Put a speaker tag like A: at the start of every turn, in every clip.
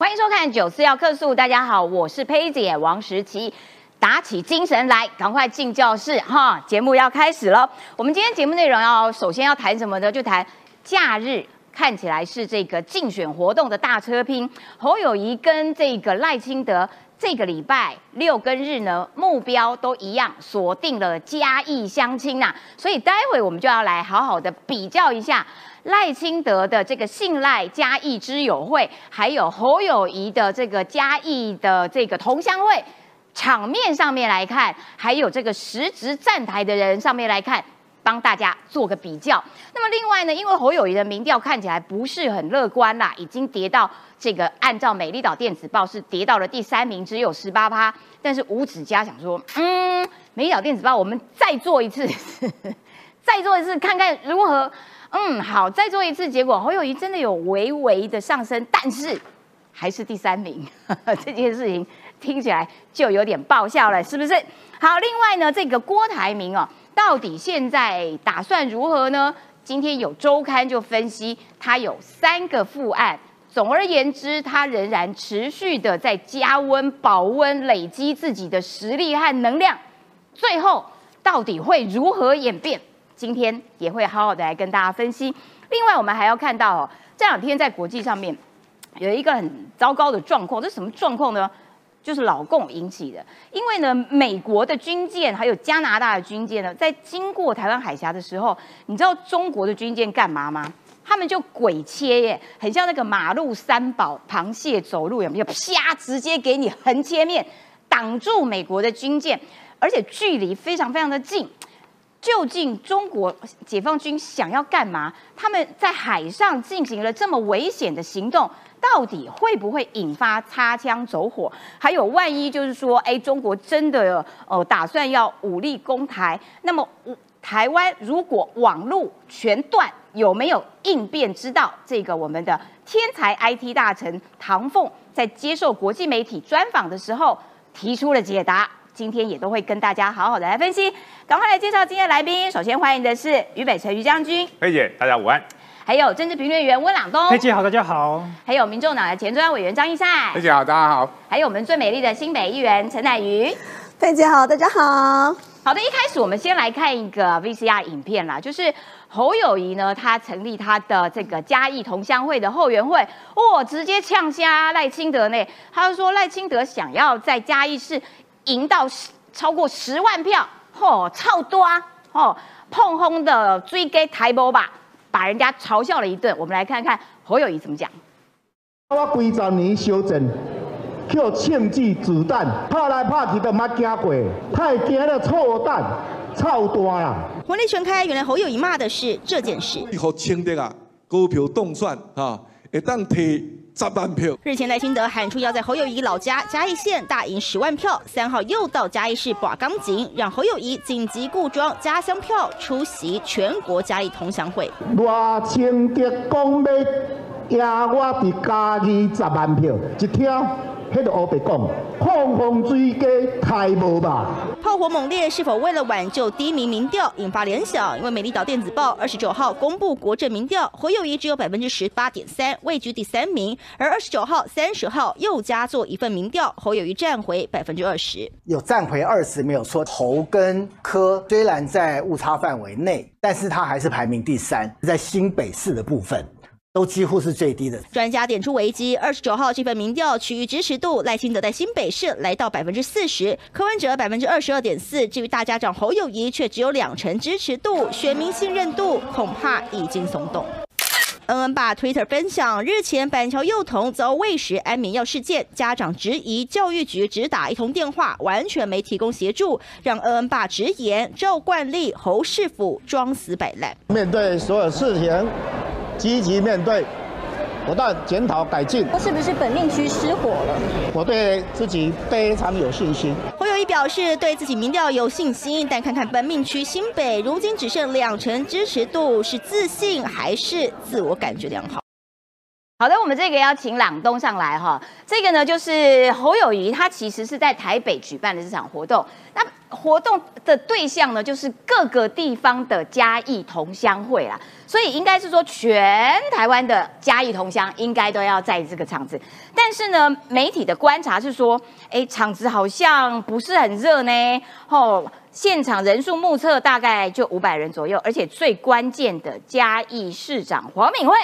A: 欢迎收看《九四要客诉》，大家好，我是佩姐王石琪，打起精神来，赶快进教室哈！节目要开始了。我们今天节目内容要首先要谈什么呢？就谈假日看起来是这个竞选活动的大车拼，侯友谊跟这个赖清德这个礼拜六跟日呢目标都一样，锁定了嘉义相亲呐，所以待会我们就要来好好的比较一下。赖清德的这个信赖嘉义之友会，还有侯友谊的这个嘉义的这个同乡会，场面上面来看，还有这个实职站台的人上面来看，帮大家做个比较。那么另外呢，因为侯友谊的民调看起来不是很乐观啦，已经跌到这个按照美丽岛电子报是跌到了第三名，只有十八趴。但是吴子嘉想说，嗯，美丽岛电子报，我们再做一次，再做一次，看看如何。嗯，好，再做一次，结果侯友谊真的有微微的上升，但是还是第三名，这件事情听起来就有点爆笑了，是不是？好，另外呢，这个郭台铭哦，到底现在打算如何呢？今天有周刊就分析，他有三个副案，总而言之，他仍然持续的在加温、保温、累积自己的实力和能量，最后到底会如何演变？今天也会好好的来跟大家分析。另外，我们还要看到哦，这两天在国际上面有一个很糟糕的状况，这是什么状况呢？就是老共引起的。因为呢，美国的军舰还有加拿大的军舰呢，在经过台湾海峡的时候，你知道中国的军舰干嘛吗？他们就鬼切耶，很像那个马路三宝螃蟹走路有没有？啪，直接给你横切面，挡住美国的军舰，而且距离非常非常的近。究竟中国解放军想要干嘛？他们在海上进行了这么危险的行动，到底会不会引发擦枪走火？还有万一就是说，哎，中国真的呃打算要武力攻台，那么台湾如果网路全断，有没有应变之道？这个我们的天才 IT 大臣唐凤在接受国际媒体专访的时候提出了解答。今天也都会跟大家好好的来分析，赶快来介绍今天的来宾。首先欢迎的是于北辰于将军，
B: 佩姐，大家午安。
A: 还有政治评论员温朗东，
C: 佩姐好，大家好。
A: 还有民众党的前中央委员张义善，
B: 佩姐好，大家好。
A: 还有我们最美丽的新北议员陈乃瑜，
D: 佩姐好，大家好。
A: 好的，一开始我们先来看一个 VCR 影片啦，就是侯友谊呢，他成立他的这个嘉义同乡会的后援会，哇，直接呛瞎赖清德呢。他就说赖清德想要在嘉义市。赢到超过十万票，嚯，超多啊！吼，碰轰的追给台波吧，把人家嘲笑了一顿。我们来看看侯友谊怎么讲。
E: 我几十年修正，叫枪支子弹，拍来拍去都冇惊过，太惊了，臭蛋，臭大啦！
F: 火力全开，原来侯友谊骂的是这件事。
G: 以后清的啊，股票动算啊，一旦提。票。
F: 日前赖清德喊出要在侯友谊老家嘉义县大赢十万票，三号又到嘉义市把钢井，让侯友谊紧急固装家乡票，出席全国嘉义同乡会。
E: 赖清德讲要赢我伫嘉义十万票，一听。黑的欧北讲，碰碰追击太无吧？
F: 炮火猛烈，是否为了挽救低迷民调，引发联想？因为美丽岛电子报二十九号公布国政民调，侯友谊只有百分之十八点三，位居第三名。而二十九号、三十号又加做一份民调，侯友谊站回百分之二十，
H: 有站回二十没有错。侯跟柯虽然在误差范围内，但是他还是排名第三，在新北市的部分。都几乎是最低的。
F: 专家点出危机，二十九号这份民调区域支持度，赖清德在新北市来到百分之四十，柯文哲百分之二十二点四。至于大家长侯友谊，却只有两成支持度，选民信任度恐怕已经松动。恩恩爸 Twitter 分享，日前板桥幼童遭喂食安眠药事件，家长质疑教育局只打一通电话，完全没提供协助，让恩恩爸直言照惯例，侯世府装死摆烂。
E: 面对所有事情。积极面对，不断检讨改进。
D: 他是不是本命区失火了？
E: 我对自己非常有信心。
F: 侯友谊表示对自己民调有信心，但看看本命区新北，如今只剩两成支持度，是自信还是自我感觉良好？
A: 好的，我们这个要请朗东上来哈。这个呢，就是侯友谊，他其实是在台北举办的这场活动。那活动的对象呢，就是各个地方的嘉义同乡会啦，所以应该是说全台湾的嘉义同乡应该都要在这个场子。但是呢，媒体的观察是说，哎，场子好像不是很热呢。哦，现场人数目测大概就五百人左右，而且最关键的嘉义市长黄敏惠，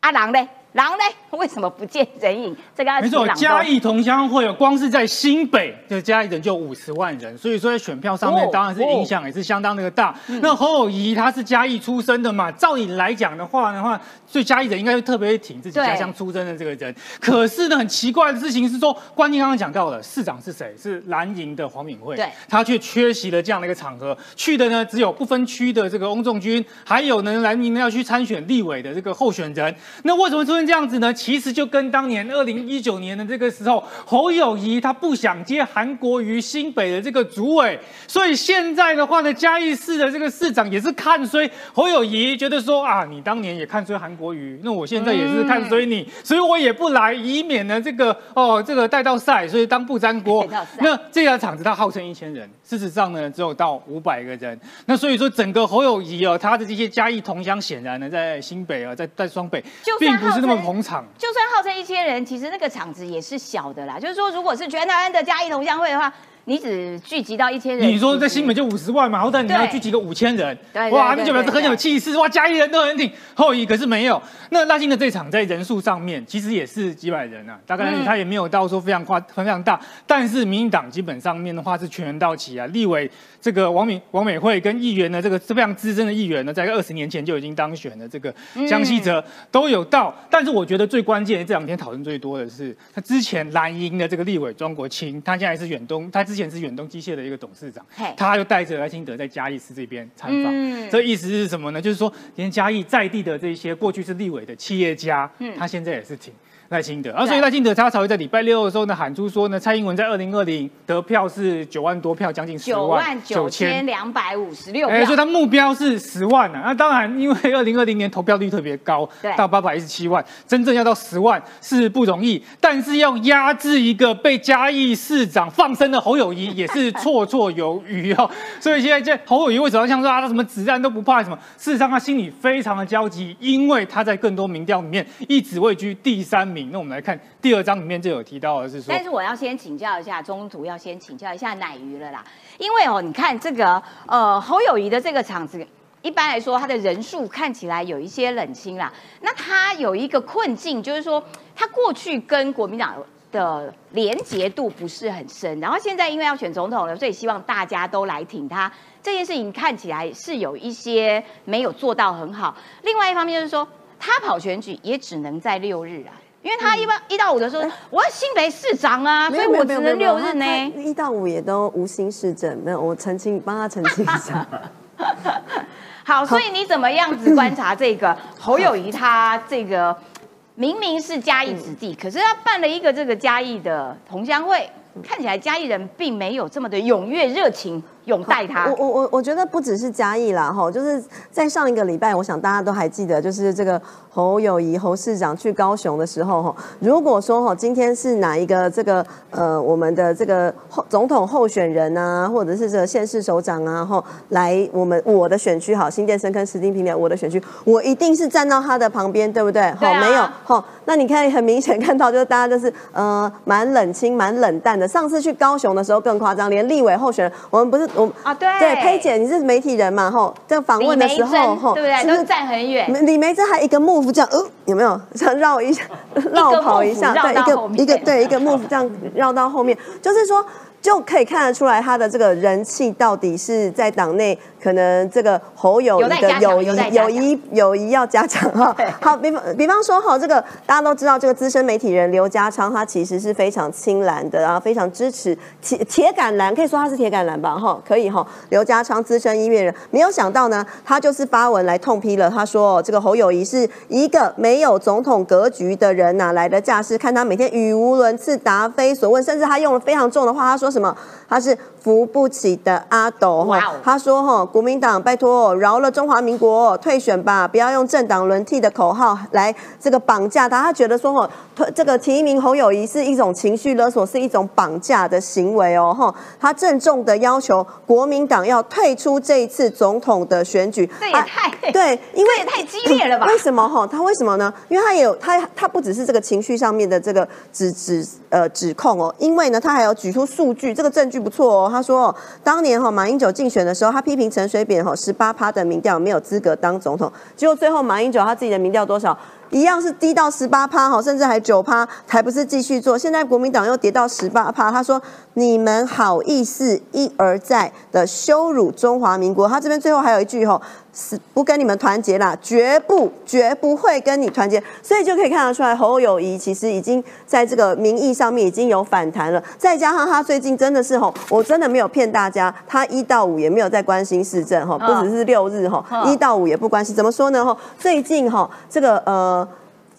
A: 阿郎嘞。狼呢？为什么不见人影？这个
B: 没错，嘉义同乡会有光是在新北的嘉义人就五十万人，所以说在选票上面当然是影响也是相当的大。那侯友谊他是嘉义出生的嘛，照理来讲的话的话，所以嘉义人应该会特别挺自己家乡出生的这个人。可是呢，很奇怪的事情是说，关键刚刚讲到了市长是谁？是蓝营的黄敏惠，
A: 对，
B: 他却缺席了这样的一个场合，去的呢只有不分区的这个翁仲军，还有呢蓝营要去参选立委的这个候选人。那为什么出现这样子呢？其实就跟当年二零一九年的这个时候，侯友谊他不想接韩国瑜新北的这个主委，所以现在的话呢，嘉义市的这个市长也是看衰侯友谊，觉得说啊，你当年也看衰韩国瑜，那我现在也是看衰你，所以我也不来，以免呢这个哦这个带到赛，所以当不粘锅。那这家厂子它号称一千人，事实上呢只有到五百个人。那所以说整个侯友谊哦，他的这些嘉义同乡显然呢在新北啊，在在双北，并不是那么捧场。
A: 就算号称一千人，其实那个场子也是小的啦。就是说，如果是全台湾的嘉义同乡会的话。你只聚集到一千人，
B: 你说在新北就五十万嘛，好歹你要聚集个五千人，哇，那就表示很有气势，哇，嘉义人都很挺。后裔可是没有，那拉新的这场在人数上面其实也是几百人啊，大概他也没有到说非常夸非常大，但是民进党基本上面的话是全员到齐啊，立委这个王美王美惠跟议员的，这个是非常资深的议员呢，在二十年前就已经当选了，这个江西哲都有到，但是我觉得最关键这两天讨论最多的是他之前蓝营的这个立委庄国清，他现在是远东，他之前。前是远东机械的一个董事长，他又带着赖清德在嘉义市这边参访，这意思是什么呢？就是说，连嘉义在地的这些过去是立委的企业家，他现在也是挺。赖清德，啊，所以赖清德他才会在礼拜六的时候呢喊出说呢，蔡英文在二零二零得票是九万多票，将近十
A: 万九千两百五十六票，
B: 所以他目标是十万啊。那当然，因为 二零二零年投票率特别高，到八百一十七万，真正要到十万是不容易，但是要压制一个被嘉义市长放生的侯友谊也是绰绰有余哦。所以现在这侯友谊为什么像说啊，他什么子弹都不怕什么？事实上他心里非常的焦急，因为他在更多民调里面一直位居第三名。那我们来看第二章里面就有提到的是说，
A: 但是我要先请教一下中途要先请教一下奶鱼了啦，因为哦，你看这个呃侯友谊的这个场子，一般来说他的人数看起来有一些冷清啦，那他有一个困境，就是说他过去跟国民党的连结度不是很深，然后现在因为要选总统了，所以希望大家都来挺他，这件事情看起来是有一些没有做到很好。另外一方面就是说，他跑选举也只能在六日啊。因为他一般一到五的时候，我要新北市长啊，所以我只能六日呢。
D: 一到五也都无心市政，没有我澄清，帮他澄清一下。
A: 好，所以你怎么样子观察这个 侯友谊？他这个明明是嘉义子弟，可是他办了一个这个嘉义的同乡会，看起来嘉义人并没有这么的踊跃热情。拥戴他，
D: 我我我我觉得不只是嘉义啦，哈，就是在上一个礼拜，我想大家都还记得，就是这个侯友谊侯市长去高雄的时候，哈，如果说哈今天是哪一个这个呃我们的这个候总统候选人啊，或者是这个县市首长啊，哈，来我们我的选区，好，新店深坑石丁平点，我的选区，我一定是站到他的旁边，对不对？
A: 好，
D: 没有，好，那你看很明显看到，就是大家就是呃蛮冷清、蛮冷淡的。上次去高雄的时候更夸张，连立委候选人，我们不是我。
A: 啊，对
D: 对，佩姐，你是媒体人嘛？吼，在访问的时候，
A: 吼，对不对？都站很远。
D: 李梅珍还一个 move 这样，呃，有没有？这样绕一下，绕跑一下，对，一个一个对，一个 move 这样绕到后面，就是说。就可以看得出来，他的这个人气到底是在党内可能这个侯友谊的友谊友谊友谊要加强 哈。好，比方比方说哈，这个大家都知道，这个资深媒体人刘家昌，他其实是非常青蓝的，然后非常支持铁铁杆蓝，可以说他是铁杆蓝吧哈，可以哈。刘家昌资深音乐人，没有想到呢，他就是发文来痛批了，他说这个侯友谊是一个没有总统格局的人，哪来的架势？看他每天语无伦次、答非所问，甚至他用了非常重的话，他说。说什么？他是扶不起的阿斗哈。他说哈，国民党拜托饶了中华民国，退选吧，不要用政党轮替的口号来这个绑架他。他觉得说哈，这个提名侯友谊是一种情绪勒索，是一种绑架的行为哦哈。他郑重的要求国民党要退出这一次总统的选举。
A: 这也太
D: 对，
A: 因为也太激烈了吧？
D: 为什么哈？他为什么呢？因为他也有他他不只是这个情绪上面的这个指指呃指控哦，因为呢他还有举出数据，这个证据不错哦。他说当年哈马英九竞选的时候，他批评陈水扁哈十八趴的民调没有资格当总统，结果最后马英九他自己的民调多少？一样是低到十八趴哈，甚至还九趴，还不是继续做？现在国民党又跌到十八趴。他说：“你们好意思一而再的羞辱中华民国。”他这边最后还有一句吼。是不跟你们团结啦，绝不绝不会跟你团结，所以就可以看得出来，侯友谊其实已经在这个民意上面已经有反弹了。再加上他最近真的是吼，我真的没有骗大家，他一到五也没有在关心市政哈，不只是六日哈，一到五也不关心。怎么说呢？哈，最近哈，这个呃。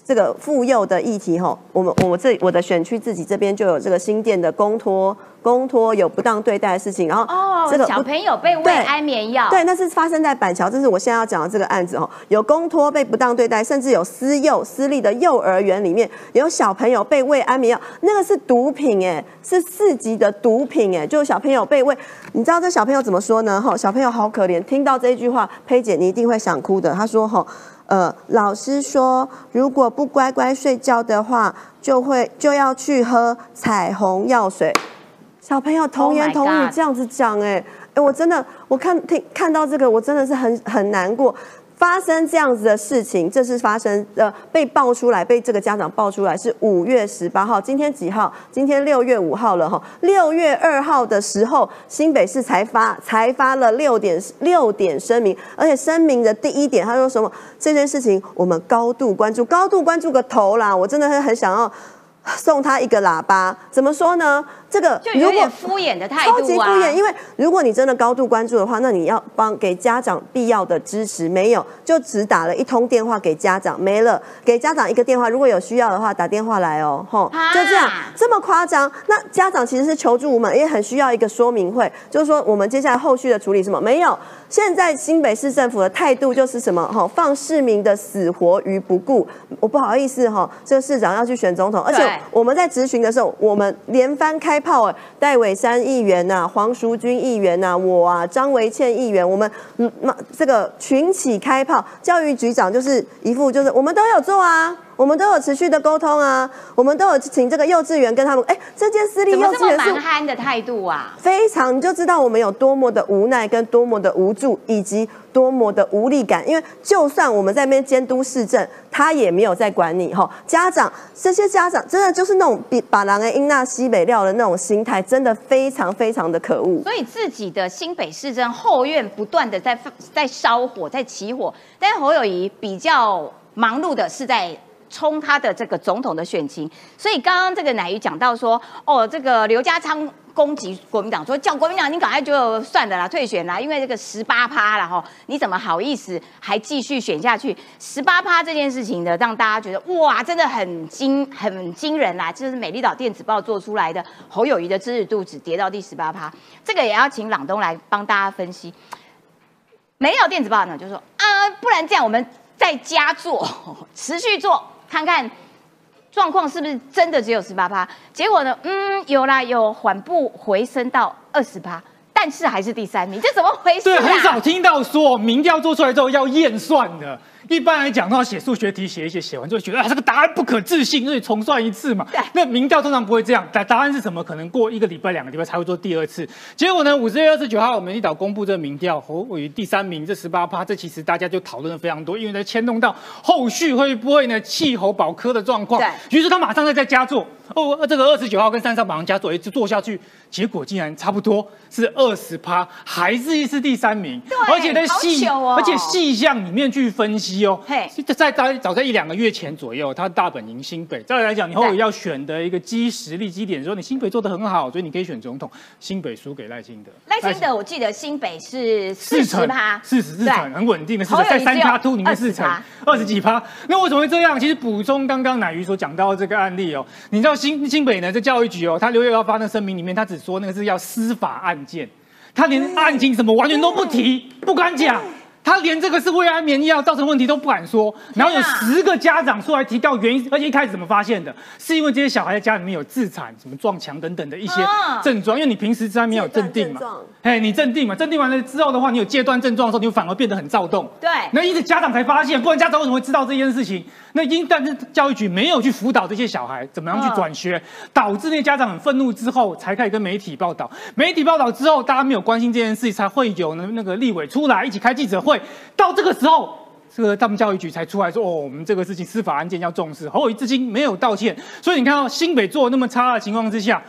D: 这个妇幼的议题哈，我们我这我的选区自己这边就有这个新店的公托公托有不当对待的事情，然后
A: 哦，这个小朋友被喂安眠药，
D: 对，那是发生在板桥，这是我现在要讲的这个案子哦，有公托被不当对待，甚至有私幼私立的幼儿园里面有小朋友被喂安眠药，那个是毒品哎，是四级的毒品哎，就小朋友被喂，你知道这小朋友怎么说呢？哈，小朋友好可怜，听到这一句话，佩姐你一定会想哭的，他说哈。呃，老师说，如果不乖乖睡觉的话，就会就要去喝彩虹药水。小朋友童言童语这样子讲，哎，哎，我真的，我看听看到这个，我真的是很很难过。发生这样子的事情，这是发生呃被爆出来，被这个家长爆出来是五月十八号，今天几号？今天六月五号了哈。六月二号的时候，新北市才发才发了六点六点声明，而且声明的第一点，他说什么？这件事情我们高度关注，高度关注个头啦！我真的是很想要。送他一个喇叭，怎么说呢？这个
A: 就有点敷衍的态度
D: 啊，超级敷衍。因为如果你真的高度关注的话，那你要帮给家长必要的支持，没有，就只打了一通电话给家长，没了。给家长一个电话，如果有需要的话，打电话来哦，吼，就这样，这么夸张。那家长其实是求助无门，也很需要一个说明会，就是说我们接下来后续的处理什么？没有。现在新北市政府的态度就是什么？哈，放市民的死活于不顾。我不好意思哈，这个市长要去选总统，而且我们在质询的时候，我们连番开炮，戴伟山议员呐，黄淑君议员呐，我啊，张维倩议员，我们嗯，这个群起开炮。教育局长就是一副就是我们都有做啊。我们都有持续的沟通啊，我们都有请这个幼稚园跟他们，哎，这件私立幼稚园
A: 是蛮憨的态度啊，
D: 非常你就知道我们有多么的无奈跟多么的无助，以及多么的无力感。因为就算我们在那边监督市政，他也没有在管你哈。家长这些家长真的就是那种比把狼人英纳西北料的那种心态，真的非常非常的可恶。
A: 所以自己的新北市政后院不断的在在烧火，在起火，但是侯友谊比较忙碌的是在。冲他的这个总统的选情，所以刚刚这个乃瑜讲到说，哦，这个刘家昌攻击国民党，说叫国民党你赶快就算的啦，退选啦，因为这个十八趴了哈，你怎么好意思还继续选下去？十八趴这件事情呢，让大家觉得哇，真的很惊很惊人啦，就是美丽岛电子报做出来的侯友谊的支持度只跌到第十八趴，这个也要请朗东来帮大家分析。没有电子报呢就说啊，不然这样我们再加做，持续做。看看状况是不是真的只有十八趴？结果呢？嗯，有啦，有缓步回升到二十趴，但是还是第三名，这怎么回事？
B: 对，很少听到说民调做出来之后要验算的。一般来讲，的话写数学题，写一写，写完之后觉得啊，这个答案不可置信，所以重算一次嘛。那民调通常不会这样，答答案是什么？可能过一个礼拜、两个礼拜才会做第二次。结果呢，五月二十九号，我们一岛公布这个民调，侯伟第三名，这十八趴，这其实大家就讨论的非常多，因为在牵动到后续会不会呢气候保科的状况。于是他马上在在加做。哦，这个二十九号跟三上马上加做，一直做下去，结果竟然差不多是二十趴，还是一次第三名。
A: 而且在细，
B: 而且细项里面去分析。析哦。嘿，在在早在一两个月前左右，他大本营新北。再来讲，你后要选的一个基实力基点，说你新北做的很好，所以你可以选总统。新北输给赖清德。
A: 赖清德，我记得新北是四十趴，
B: 四十四成，很稳定的，是在三趴突里面四成，二十几趴。那为什么会这样？其实补充刚刚乃瑜所讲到这个案例哦，你知道新新北呢，在教育局哦，他六月要发那声明里面，他只说那个是要司法案件。他连案情什么完全都不提，不敢讲。他连这个是胃安眠药造成问题都不敢说，然后有十个家长出来提到原因，而且一开始怎么发现的？是因为这些小孩在家里面有自残、什么撞墙等等的一些症状，因为你平时在没有镇定嘛，哎，你镇定嘛，镇定完了之后的话，你有戒断症状的时候，你反而变得很躁动。
A: 对，
B: 那一直家长才发现，不然家长为什么会知道这件事情？那因但是教育局没有去辅导这些小孩怎么样去转学，导致那些家长很愤怒之后，才开始跟媒体报道。媒体报道之后，大家没有关心这件事情，才会有那那个立委出来一起开记者会。到这个时候，这个他们教育局才出来说：“哦，我们这个事情司法案件要重视。”侯友宜至今没有道歉，所以你看到新北做那么差的情况之下，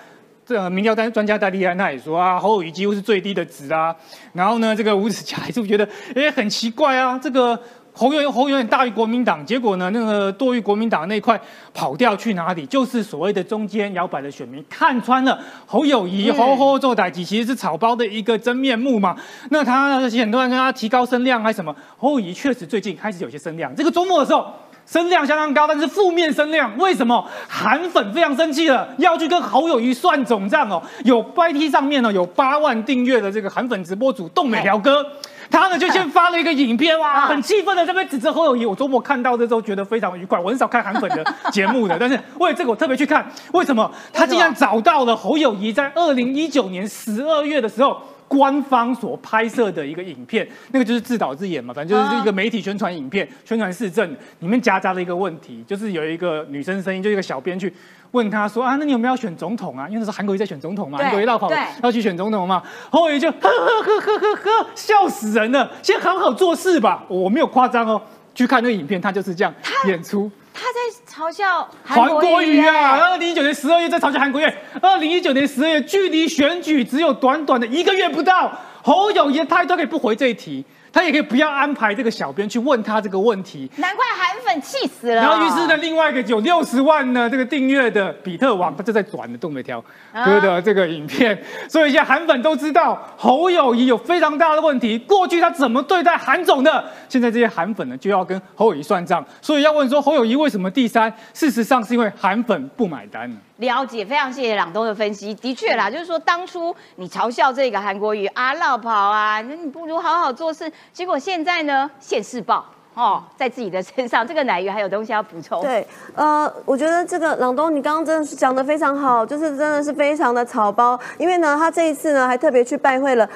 B: 这民调专专家戴立安他也说啊，侯友宜几乎是最低的值啊。然后呢，这个吴子嘉还是觉得哎很奇怪啊，这个。侯友侯永远大于国民党，结果呢，那个多于国民党那块跑掉去哪里？就是所谓的中间摇摆的选民看穿了侯友谊侯侯做代级其实是草包的一个真面目嘛。那他很多人跟他提高声量还是什么？侯友谊确实最近开始有些声量。这个周末的时候声量相当高，但是负面声量为什么？韩粉非常生气了，要去跟侯友谊算总账哦。有 YT 上面呢有八万订阅的这个韩粉直播主冻美条哥。他呢就先发了一个影片，哇，很气愤的这边指责侯友谊。我周末看到的时候觉得非常愉快。我很少看韩粉的节目的，但是为了这个我特别去看。为什么？他竟然找到了侯友谊在二零一九年十二月的时候官方所拍摄的一个影片，那个就是自导自演嘛，反正就是一个媒体宣传影片，宣传市政里面夹杂了一个问题，就是有一个女生声音，就一个小编去。问他说啊，那你有没有要选总统啊？因为那时候韩国瑜在选总统嘛，韩国瑜绕跑要去选总统嘛。后来就呵呵呵呵呵呵，笑死人了。先好好做事吧，我没有夸张哦。去看那个影片，他就是这样演出。
A: 他在嘲笑
B: 韩国瑜啊！二零一九年十二月在嘲笑韩国瑜。二零一九年十二月，距离选举只有短短的一个月不到，侯友谊他都可以不回这一题。他也可以不要安排这个小编去问他这个问题，
A: 难怪韩粉气死了。
B: 然后于是呢，另外一个有六十万呢这个订阅的比特网，他就在转的东北条哥的这个影片，所以现在韩粉都知道侯友谊有非常大的问题，过去他怎么对待韩总的，现在这些韩粉呢就要跟侯友谊算账，所以要问说侯友谊为什么第三？事实上是因为韩粉不买单。
A: 了解，非常谢谢朗东的分析。的确啦，就是说当初你嘲笑这个韩国瑜啊，绕跑啊，那你不如好好做事。结果现在呢，现世报哦，在自己的身上。这个奶鱼还有东西要补充。
D: 对，呃，我觉得这个朗东，你刚刚真的是讲的非常好，就是真的是非常的草包。因为呢，他这一次呢，还特别去拜会了，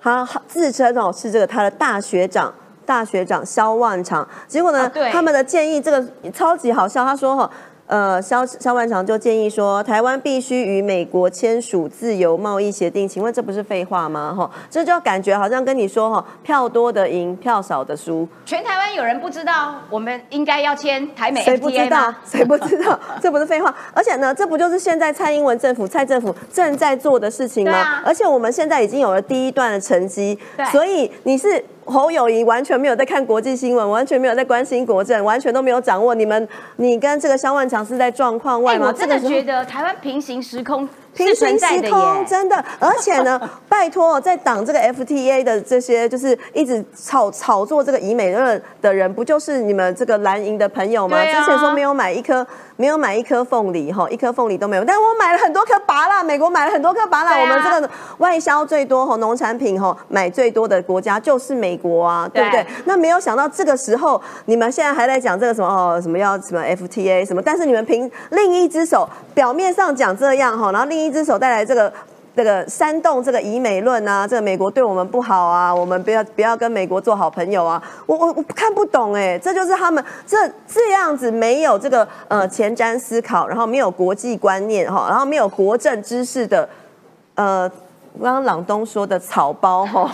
D: 他自称哦是这个他的大学长，大学长肖万长。结果呢，他们的建议这个超级好笑，他说哈。呃，肖肖万长就建议说，台湾必须与美国签署自由贸易协定。请问这不是废话吗？哈，这就感觉好像跟你说哈，票多的赢，票少的输。
A: 全台湾有人不知道我们应该要签台美
D: 谁不知道？谁不知道？这不是废话。而且呢，这不就是现在蔡英文政府、蔡政府正在做的事情吗？而且我们现在已经有了第一段的成绩。所以你是。侯友谊完全没有在看国际新闻，完全没有在关心国政，完全都没有掌握你们，你跟这个肖万强是在状况外吗？
A: 我真的觉得台湾平行时空。
D: 平行时空真的，而且呢，拜托，在挡这个 FTA 的这些，就是一直炒炒作这个以美论的人，不就是你们这个蓝营的朋友吗？之前说没有买一颗，没有买一颗凤梨哈，一颗凤梨都没有，但我买了很多颗拔辣，美国买了很多颗拔辣，我们这个外销最多哈，农产品哈买最多的国家就是美国啊，对不对？那没有想到这个时候，你们现在还在讲这个什么哦，什么要什么 FTA 什么，但是你们凭另一只手，表面上讲这样哈，然后另一只手带来这个这个煽动这个以美论啊，这个美国对我们不好啊，我们不要不要跟美国做好朋友啊，我我我看不懂哎，这就是他们这这样子没有这个呃前瞻思考，然后没有国际观念哈，然后没有国政知识的呃，刚刚朗东说的草包哈，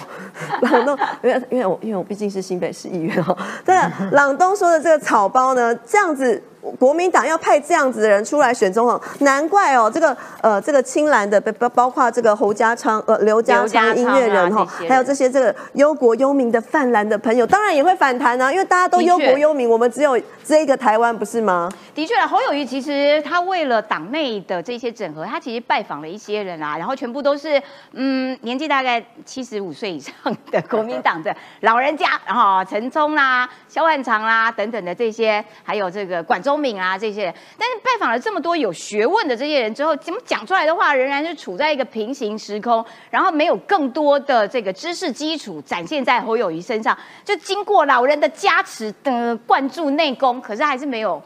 D: 朗东因为因为我因为我毕竟是新北市议员哈，对，朗东说的这个草包呢，这样子。国民党要派这样子的人出来选总统，难怪哦，这个呃这个青蓝的包包括这个侯家昌呃刘家昌音乐人哈，还有这些这个忧国忧民的泛蓝的朋友，当然也会反弹啊，因为大家都忧国忧民，我们只有这个台湾不是吗？
A: 的确，侯友谊其实他为了党内的这些整合，他其实拜访了一些人啊，然后全部都是嗯年纪大概七十五岁以上的 国民党的老人家，然后陈冲啦、萧万长啦等等的这些，还有这个管中。聪明啊，这些人，但是拜访了这么多有学问的这些人之后，怎么讲出来的话，仍然是处在一个平行时空，然后没有更多的这个知识基础展现在侯友谊身上，就经过老人的加持的灌注内功，可是还是没有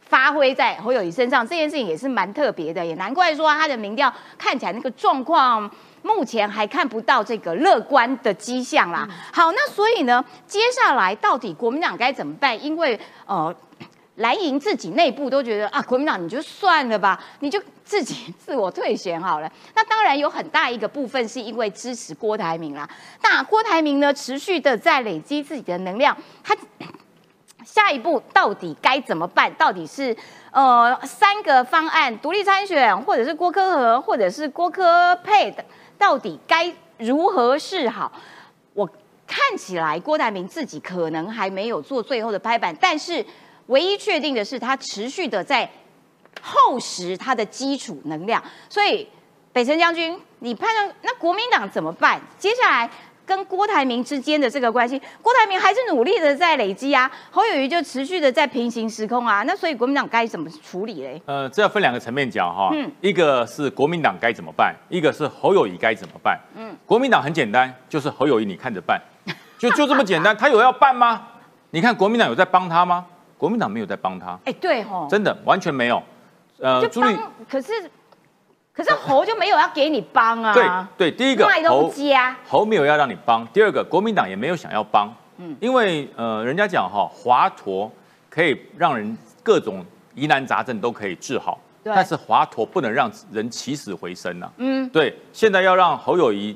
A: 发挥在侯友谊身上，这件事情也是蛮特别的，也难怪说他的民调看起来那个状况，目前还看不到这个乐观的迹象啦。好，那所以呢，接下来到底国民党该怎么办？因为呃。蓝营自己内部都觉得啊，国民党你就算了吧，你就自己自我退选好了。那当然有很大一个部分是因为支持郭台铭啦。那郭台铭呢，持续的在累积自己的能量，他下一步到底该怎么办？到底是呃三个方案独立参选，或者是郭科和，或者是郭科配的，到底该如何是好？我看起来郭台铭自己可能还没有做最后的拍板，但是。唯一确定的是，它持续的在厚实它的基础能量。所以，北辰将军，你判断那国民党怎么办？接下来跟郭台铭之间的这个关系，郭台铭还是努力的在累积啊，侯友谊就持续的在平行时空啊。那所以国民党该怎么处理嘞？
C: 呃，这要分两个层面讲哈。嗯。一个是国民党该怎么办，一个是侯友谊该怎么办。嗯。国民党很简单，就是侯友谊你看着办，就就这么简单。他有要办吗？你看国民党有在帮他吗？国民党没有在帮他，
A: 哎，对吼，
C: 真的完全没有。
A: 呃，朱立，可是可是侯就没有要给你帮啊。
C: 对对，第一个侯侯没有要让你帮，第二个国民党也没有想要帮，嗯，因为呃，人家讲哈，华佗可以让人各种疑难杂症都可以治好，但是华佗不能让人起死回生呐。嗯，对，现在要让侯友谊。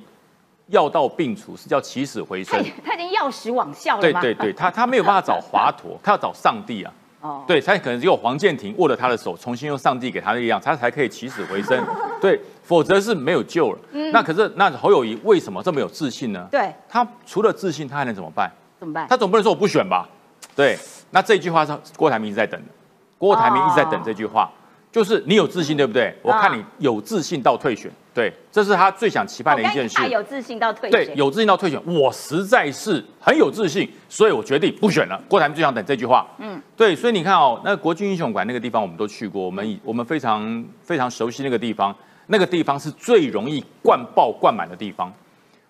C: 药到病除是叫起死回生，
A: 他已经药石往效了
C: 对对对，他他没有办法找华佗，他要找上帝啊。哦，对，他可能只有黄建庭握了他的手，重新用上帝给他的力量，他才可以起死回生。对，否则是没有救了。嗯，那可是那侯友谊为什么这么有自信呢？
A: 对，
C: 他除了自信，他还能怎么办？
A: 怎么办？
C: 他总不能说我不选吧？对，那这句话是郭台铭一直在等的，郭台铭一直在等这句话。就是你有自信，对不对？我看你有自信到退选，对，这是他最想期盼的一件事。
A: 有自信到退选，
C: 对，有自信到退选，我实在是很有自信，所以我决定不选了。郭台铭最想等这句话，嗯，对，所以你看哦，那国军英雄馆那个地方我们都去过，我们我们非常非常熟悉那个地方，那个地方是最容易灌爆灌满的地方。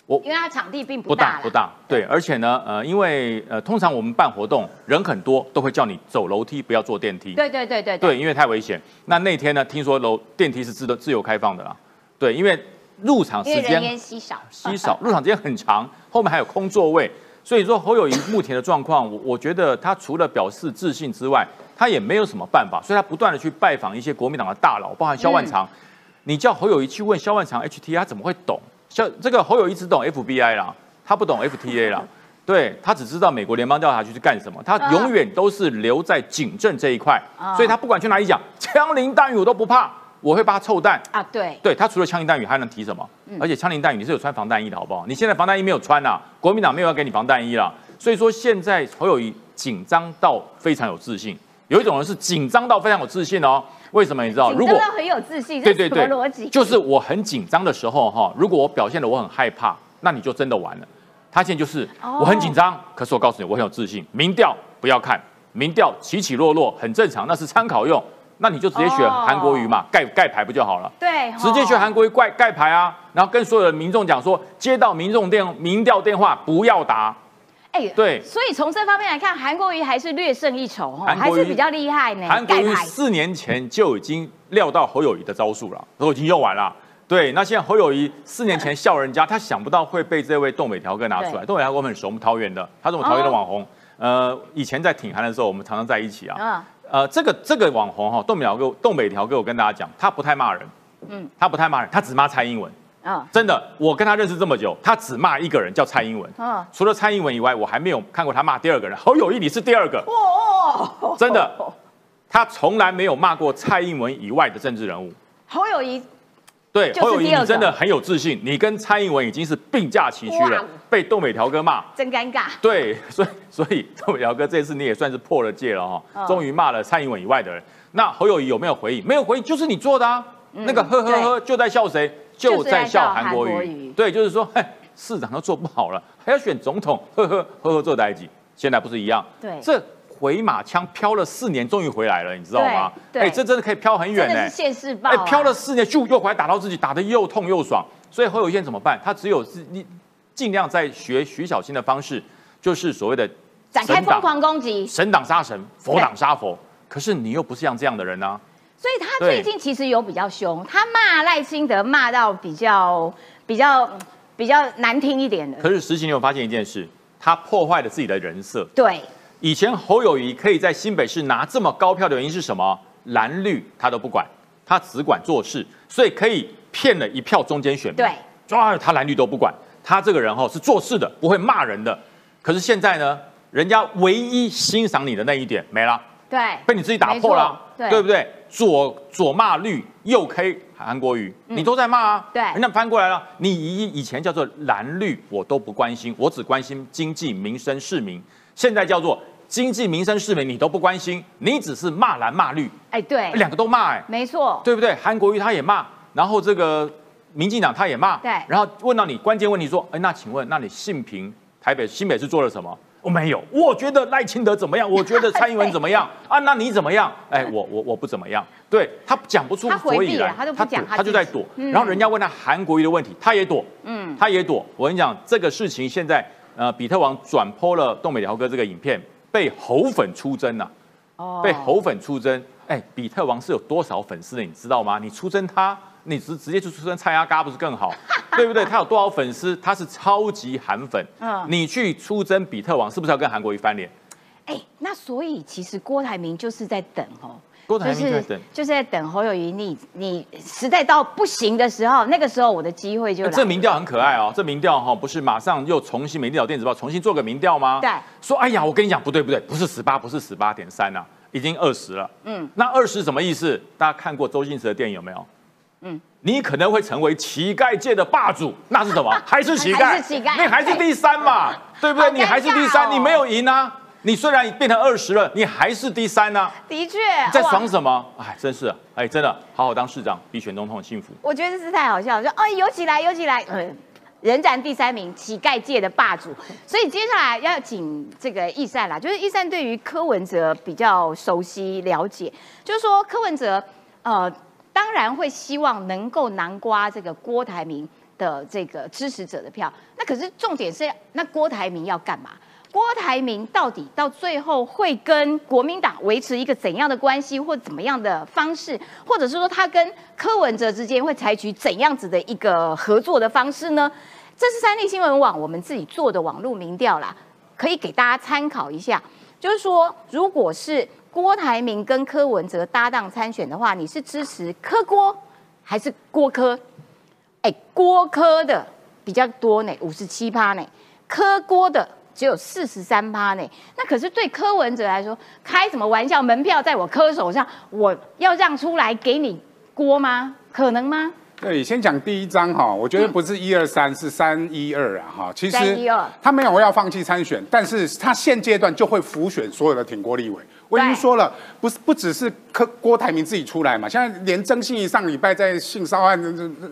A: 我因为它场地并不大，
C: 不大，对，而且呢，呃，因为呃，通常我们办活动人很多，都会叫你走楼梯，不要坐电梯。
A: 对对对对
C: 对，因为太危险。那那天呢，听说楼电梯是自的自由开放的啦。对，因为入场时间
A: 稀少，
C: 稀少，入场时间很长，后面还有空座位，所以说侯友谊 目前的状况，我我觉得他除了表示自信之外，他也没有什么办法，所以他不断的去拜访一些国民党的大佬，包含萧万长。你叫侯友谊去问萧万长 HT，他怎么会懂？像这个侯友谊只懂 FBI 啦，他不懂 FTA 啦，对他只知道美国联邦调查局是干什么，他永远都是留在警政这一块，所以他不管去哪里讲，枪林弹雨我都不怕，我会把他臭弹。
A: 啊，对，
C: 对他除了枪林弹雨还能提什么？而且枪林弹雨你是有穿防弹衣的好不好？你现在防弹衣没有穿呐，国民党没有要给你防弹衣了，所以说现在侯友谊紧张到非常有自信，有一种人是紧张到非常有自信哦。为什么你知道？
A: 如果很有自信，对对对，逻辑
C: 就是我很紧张的时候哈，如果我表现的我很害怕，那你就真的完了。他现在就是我很紧张，可是我告诉你我很有自信。民调不要看，民调起起落落很正常，那是参考用。那你就直接选韩国瑜嘛，盖盖牌不就好了？
A: 对，
C: 直接选韩国瑜盖盖牌啊，然后跟所有的民众讲说，接到民众电民调电话不要打。
A: 哎，
C: 对，
A: 所以从这方面来看，韩国瑜还是略胜一筹哈，还是比较厉害呢。
C: 韩国瑜四年前就已经料到侯友谊的招数了，都已经用完了。对，那现在侯友谊四年前笑人家，他想不到会被这位东北条哥拿出来。东北条哥我们很熟，我们桃园的，他是我们桃园的网红。呃，以前在挺韩的时候，我们常常在一起啊。呃，这个这个网红哈，东北条哥，东北条哥，我跟大家讲，他不太骂人，嗯，他不太骂人，他只骂蔡英文。啊，真的，我跟他认识这么久，他只骂一个人叫蔡英文。嗯，除了蔡英文以外，我还没有看过他骂第二个人。侯友谊，你是第二个。哇，真的，他从来没有骂过蔡英文以外的政治人物。
A: 侯友谊。
C: 对，侯友谊，你真的很有自信。你跟蔡英文已经是并驾齐驱了，被东北条哥骂，
A: 真尴尬。
C: 对，所以所以东北条哥这次你也算是破了戒了哈，终于骂了蔡英文以外的人。那侯友谊有没有回应？没有回应，就是你做的啊。那个呵呵呵，就在笑谁？就在笑韩国瑜。对，就是说，嘿，市长都做不好了，还要选总统，呵呵呵呵做代级，现在不是一样？
A: 对，
C: 这。回马枪飘了四年，终于回来了，你知道吗？
A: 哎，
C: 这真的可以飘很远
A: 呢。现世报。哎，
C: 飘了四年，就又回来打到自己，打的又痛又爽。所以侯友宜怎么办？他只有是你尽量在学徐小新的方式，就是所谓的
A: 展开疯狂攻击，
C: 神挡杀神，佛挡杀佛。可是你又不是像这样的人啊。
A: 所以他最近其实有比较凶，他骂赖清德骂到比较比较比较难听一点的。
C: 可是实情你有发现一件事，他破坏了自己的人设。
A: 对。
C: 以前侯友谊可以在新北市拿这么高票的原因是什么？蓝绿他都不管，他只管做事，所以可以骗了一票中间选民。
A: 对，
C: 抓他蓝绿都不管，他这个人哈是做事的，不会骂人的。可是现在呢，人家唯一欣赏你的那一点没了，
A: 对，
C: 被你自己打破了，对不对？左左骂绿，右 K 韩国瑜，你都在骂啊。
A: 对，
C: 人家翻过来了，你以以前叫做蓝绿，我都不关心，我只关心经济民生市民，现在叫做。经济民生市民你都不关心，你只是骂蓝骂绿，
A: 哎，对，
C: 两个都骂，哎，
A: 没错，
C: 对不对？韩国瑜他也骂，然后这个民进党他也骂，
A: 对，
C: 然后问到你关键问题说，哎，那请问，那你信平台北新北市做了什么？我没有，我觉得赖清德怎么样？我觉得蔡英文怎么样？啊，那你怎么样？哎，我我我不怎么样，对他讲不出所以然，
A: 他就
C: 他就在躲。然后人家问他韩国瑜的问题，他也躲，嗯，他也躲。我跟你讲，这个事情现在，呃，比特王转播了东北辽哥这个影片。被猴粉出征了，哦，被猴粉出征，哎，比特王是有多少粉丝的，你知道吗？你出征他，你直直接就出征蔡阿嘎不是更好，对不对？他有多少粉丝？他是超级韩粉，嗯，你去出征比特王，是不是要跟韩国瑜翻脸？
A: 哎，那所以其实郭台铭就是在等哦。
C: 就是
A: 就是在等侯友谊，你你实在到不行的时候，那个时候我的机会就来。
C: 这民调很可爱哦，这民调哈不是马上又重新《美丽岛电子报》重新做个民调吗？
A: 对。
C: 说哎呀，我跟你讲不对不对，不是十八，不是十八点三啊，已经二十了。嗯。那二十什么意思？大家看过周星驰的电影有没有？嗯。你可能会成为乞丐界的霸主，那是什么？还是乞丐？
A: 还是乞丐？
C: 你还是第三嘛？对不对？你还是第三，你没有赢啊。你虽然变成二十了，你还是第三呢。
A: 的确，
C: 在爽什么？哎，真是，哎，真的，好好当市长比选总统幸福。
A: 我觉得这是太好笑了，说，哎，游起来，游起来，嗯，仍然第三名，乞丐界的霸主。所以接下来要请这个易善啦，就是易善对于柯文哲比较熟悉了解，就是说柯文哲，呃，当然会希望能够南瓜这个郭台铭的这个支持者的票。那可是重点是，那郭台铭要干嘛？郭台铭到底到最后会跟国民党维持一个怎样的关系，或怎么样的方式，或者是说他跟柯文哲之间会采取怎样子的一个合作的方式呢？这是三立新闻网我们自己做的网络民调啦，可以给大家参考一下。就是说，如果是郭台铭跟柯文哲搭档参选的话，你是支持柯郭还是郭柯？哎，郭柯的比较多呢，五十七趴呢，柯郭的。只有四十三趴呢，那可是对柯文哲来说，开什么玩笑？门票在我柯手上，我要让出来给你郭吗？可能吗？
I: 对，先讲第一章哈，我觉得不是一二三，是三一二啊哈。其实他没有要放弃参选，但是他现阶段就会浮选所有的挺郭立委。我已经说了，不是不只是柯郭台铭自己出来嘛，现在连曾信怡上礼拜在性骚案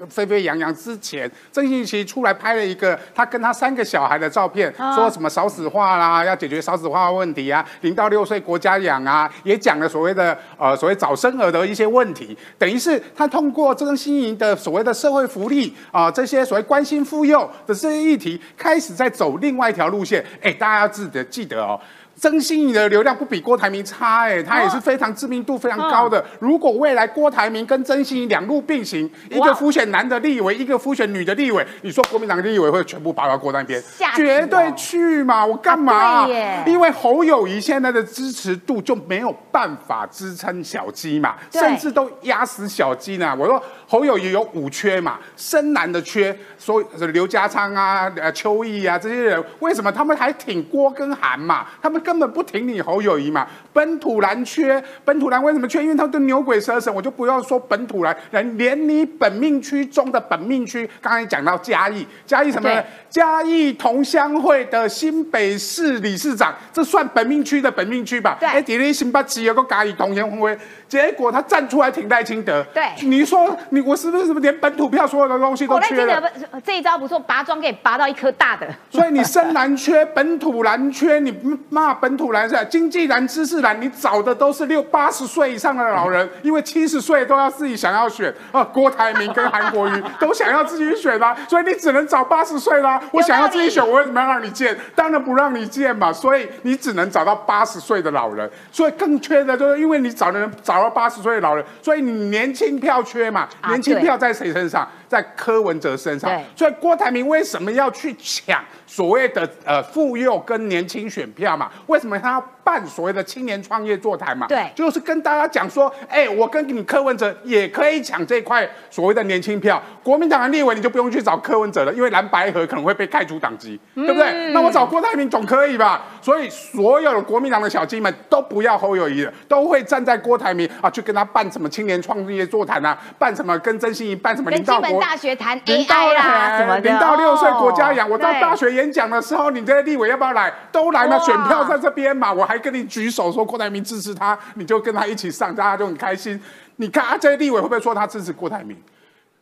I: 沸沸扬扬之前，曾信怡出来拍了一个他跟他三个小孩的照片，说什么少子化啦，要解决少子化问题啊，零到六岁国家养啊，也讲了所谓的呃所谓早生儿的一些问题，等于是他通过曾心怡的所谓的社会福利啊这些所谓关心妇幼的这些议题，开始在走另外一条路线。哎，大家要记得记得哦。曾心怡的流量不比郭台铭差，哎，他也是非常知名度非常高的。如果未来郭台铭跟曾心怡两路并行，一个复选男的立委，一个复选女的立委，你说国民党的立委会全部跑到郭那边？绝对去嘛！我干嘛？因为侯友谊现在的支持度就没有办法支撑小鸡嘛，甚至都压死小鸡呢。我说侯友谊有五缺嘛，深蓝的缺，所以刘家昌啊、呃邱毅啊这些人，为什么他们还挺郭跟韩嘛？他们。根本不挺你侯友谊嘛。本土蓝缺，本土蓝为什么缺？因为他跟牛鬼蛇神，我就不要说本土蓝，连连你本命区中的本命区，刚才讲到嘉义，嘉义什么？嘉义同乡会的新北市理事长，这算本命区的本命区吧？
A: 对。
I: 哎，底里新北市有个嘉义同乡会。结果他站出来挺赖清德，
A: 对，
I: 你说你我是不是什么连本土票所有的东西都缺了？
A: 这一招不错，拔桩给拔到一颗大的。
I: 所以你深蓝缺，本土蓝缺，你骂本土蓝是经济蓝、知识蓝，你找的都是六八十岁以上的老人，因为七十岁都要自己想要选啊。郭台铭跟韩国瑜 都想要自己选啊，所以你只能找八十岁啦。我想要自己选，我为什么要让你见？当然不让你见嘛。所以你只能找到八十岁的老人。所以更缺的就是因为你找的人找。八十岁的老人，所以你年轻票缺嘛？年轻票在谁身上？在柯文哲身上。所以郭台铭为什么要去抢所谓的呃妇幼跟年轻选票嘛？为什么他要办所谓的青年创业座谈嘛？
A: 对，
I: 就是跟大家讲说，哎，我跟你柯文哲也可以抢这块所谓的年轻票。国民党的立委你就不用去找柯文哲了，因为蓝白河可能会被开除党籍，对不对？那我找郭台铭总可以吧？所以所有的国民党的小鸡们都不要侯友谊了，都会站在郭台铭啊，去跟他办什么青年创业座谈啊，办什么跟曾心怡办什么领导国
A: 大学谈 AI 啦什么的，
I: 零到六岁国家养。我到大学演讲的时候，你这些立委要不要来？都来嘛，选票在这边嘛，我还跟你举手说郭台铭支持他，你就跟他一起上，大家就很开心。你看啊，这些立委会不会说他支持郭台铭？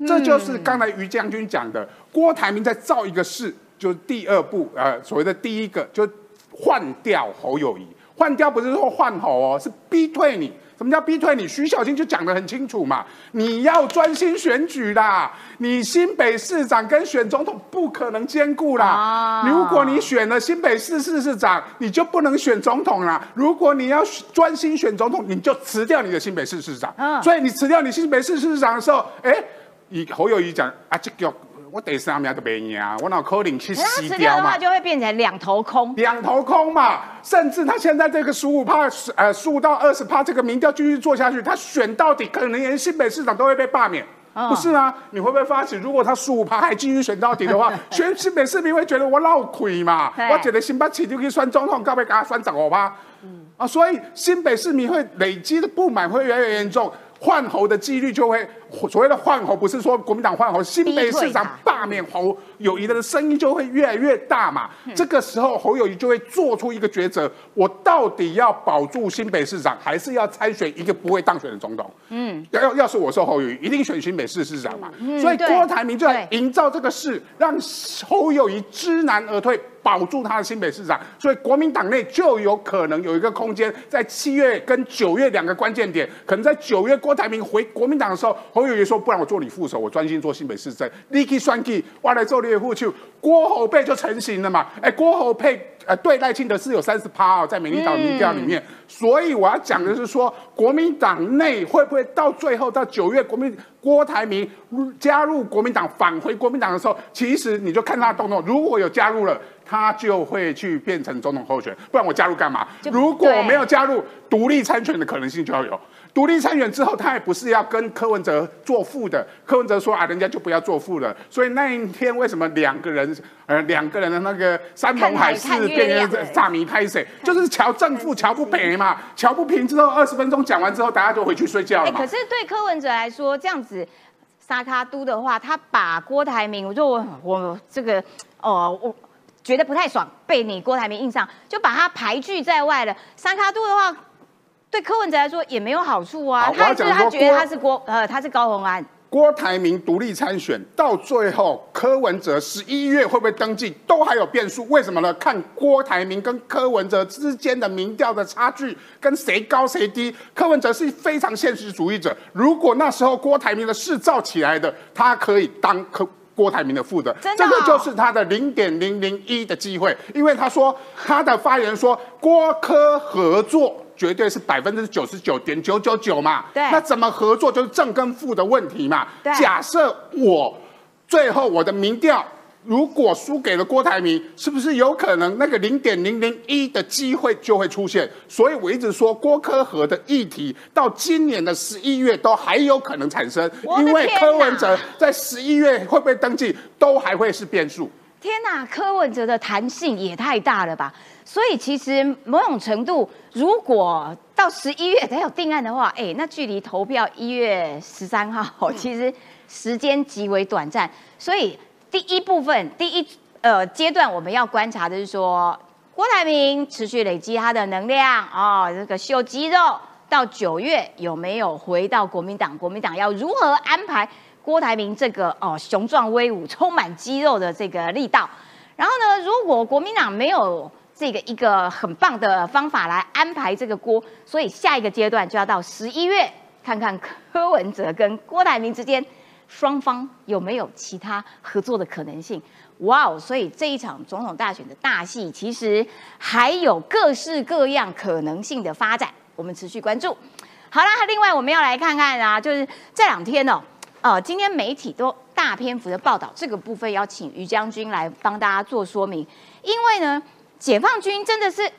I: 这就是刚才于将军讲的，郭台铭在造一个事，就是第二步，呃，所谓的第一个就。换掉侯友谊，换掉不是说换侯哦，是逼退你。什么叫逼退你？徐小清就讲得很清楚嘛，你要专心选举啦，你新北市长跟选总统不可能兼顾啦。如果你选了新北市市市长，你就不能选总统啦。如果你要专心选总统，你就辞掉你的新北市市长。所以你辞掉你新北市市长的时候，哎，以侯友谊讲啊，这个。我第三名都没赢，我脑可能去洗掉
A: 嘛，就会变成两头空，
I: 两头空嘛。甚至他现在这个十五趴，呃，十五到二十趴这个民调继续做下去，他选到底，可能连新北市长都会被罢免，不是吗？你会不会发起？如果他十五趴还继续选到底的话，全新北市民会觉得我闹亏嘛？我觉得新北市就可以选总统，该不该给他选十五趴？啊，所以新北市民会累积的不满会越来越严重。换候的几率就会，所谓的换猴不是说国民党换猴，新北市长罢免侯友谊的声音就会越来越大嘛。这个时候侯友谊就会做出一个抉择：我到底要保住新北市长，还是要参选一个不会当选的总统？嗯，要要要是我说侯友谊，一定选新北市市长嘛。所以郭台铭就在营造这个事，让侯友谊知难而退。保住他的新北市长，所以国民党内就有可能有一个空间，在七月跟九月两个关键点，可能在九月郭台铭回国民党的时候，侯友谊说：“不然我做你副手，我专心做新北市政。”立即算计，我来做你的副手，郭侯配就成型了嘛？哎，郭侯配。呃，对赖清德是有三十趴哦，在美丽岛民调里面，所以我要讲的是说，国民党内会不会到最后到九月，国民郭台铭加入国民党返回国民党的时候，其实你就看他动作，如果有加入了，他就会去变成总统候选，不然我加入干嘛？如果没有加入，独立参选的可能性就要有。独立参选之后，他也不是要跟柯文哲做副的。柯文哲说啊，人家就不要做副了。所以那一天为什么两个人，呃，两个人的那个山盟海誓变成炸米拍谁？就是瞧正负瞧不平嘛，瞧不平之后二十分钟讲完之后，大家就回去睡觉了
A: 可是对柯文哲来说，这样子沙卡都的话，他把郭台铭，我说我我这个哦，我觉得不太爽，被你郭台铭印上，就把他排拒在外了。沙卡都的话。对柯文哲来说也没有好处啊，他是他觉得他是郭呃他是高鸿安，
I: 郭台铭独立参选到最后，柯文哲十一月会不会登记都还有变数，为什么呢？看郭台铭跟柯文哲之间的民调的差距跟谁高谁低。柯文哲是非常现实主义者，如果那时候郭台铭的势造起来的，他可以当柯郭台铭的副的，这个就是他的零点零零一的机会，因为他说他的发言说郭柯合作。绝对是百分之九十九点九九九嘛？
A: 对。
I: 那怎么合作就是正跟负的问题嘛？
A: 对。
I: 假设我最后我的民调如果输给了郭台铭，是不是有可能那个零点零零一的机会就会出现？所以我一直说郭科和的议题到今年的十一月都还有可能产生，因为柯文哲在十一月会不会登记都还会是变数。
A: 天哪，柯文哲的弹性也太大了吧！所以其实某种程度，如果到十一月才有定案的话，哎，那距离投票一月十三号，其实时间极为短暂。所以第一部分，第一呃阶段，我们要观察的是说，郭台铭持续累积他的能量哦，这个秀肌肉，到九月有没有回到国民党？国民党要如何安排？郭台铭这个哦雄壮威武、充满肌肉的这个力道，然后呢，如果国民党没有这个一个很棒的方法来安排这个锅，所以下一个阶段就要到十一月，看看柯文哲跟郭台铭之间双方有没有其他合作的可能性。哇哦！所以这一场总统大选的大戏，其实还有各式各样可能性的发展，我们持续关注。好啦，另外我们要来看看啊，就是这两天哦。呃，今天媒体都大篇幅的报道这个部分，要请于将军来帮大家做说明。因为呢，解放军真的是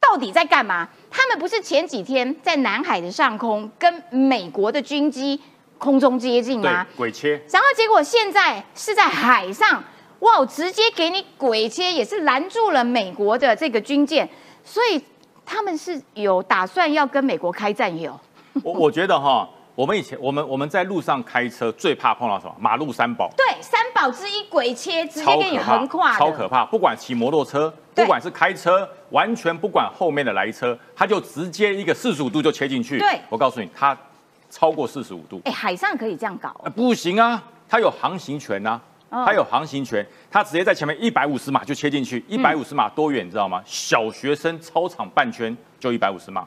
A: 到底在干嘛？他们不是前几天在南海的上空跟美国的军机空中接近吗？
C: 鬼切。
A: 然后结果现在是在海上，哇，直接给你鬼切，也是拦住了美国的这个军舰。所以他们是有打算要跟美国开战，有？
C: 我我觉得哈。我们以前，我们我们在路上开车最怕碰到什么？马路三宝。
A: 对，三宝之一，鬼切，直接给你横跨。
C: 超可怕！不管骑摩托车，不管是开车，完全不管后面的来车，他就直接一个四十五度就切进去。
A: 对，
C: 我告诉你，他超过四十五度。
A: 哎，海上可以这样搞？
C: 不行啊，他有航行权呐，他有航行权，他直接在前面一百五十码就切进去。一百五十码多远？你知道吗？小学生操场半圈就一百五十码，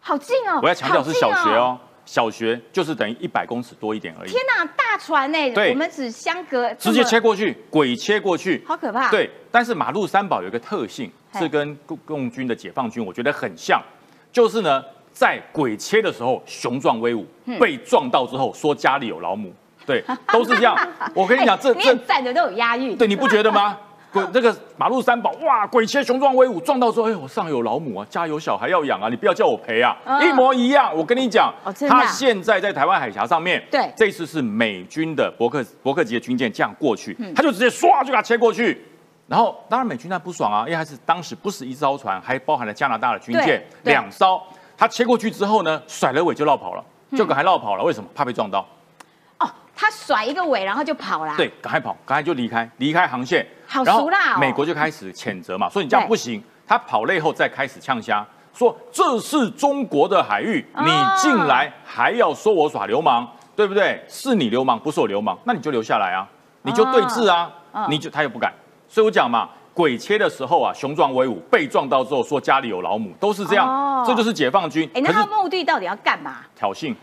A: 好近哦！
C: 我要强调是小学哦。小学就是等于一百公尺多一点而已。
A: 天哪，大船呢？对，我们只相隔，
C: 直接切过去，鬼切过去，
A: 好可怕。
C: 对，但是马路三宝有一个特性，是跟共共军的解放军我觉得很像，就是呢，在鬼切的时候雄壮威武，被撞到之后说家里有老母，对，都是这样。我跟你讲，这
A: 这站着都有押韵，
C: 对，你不觉得吗？鬼这个马路三宝哇，鬼切雄壮威武，撞到说，哎，我上有老母啊，家有小孩要养啊，你不要叫我赔啊，一模一样。我跟你讲，他现在在台湾海峡上面，
A: 对，
C: 这次是美军的伯克伯克级的军舰这样过去，他就直接唰就给他切过去，然后当然美军那不爽啊，因为还是当时不是一艘船，还包含了加拿大的军舰两艘，他切过去之后呢，甩了尾就绕跑了，就赶快绕跑了，为什么？怕被撞到。
A: 他甩一个尾，然后就跑了。
C: 对，赶快跑，赶快就离开，离开航线。
A: 好熟啦！
C: 美国就开始谴责嘛，说你这样不行。他跑了以后再开始呛虾，说这是中国的海域，你进来还要说我耍流氓，对不对？是你流氓，不是我流氓，那你就留下来啊，你就对峙啊，你就他又不敢。所以我讲嘛，鬼切的时候啊，雄壮威武，被撞到之后说家里有老母，都是这样。这就是解放军。
A: 哎，那他目的到底要干嘛？
C: 挑衅。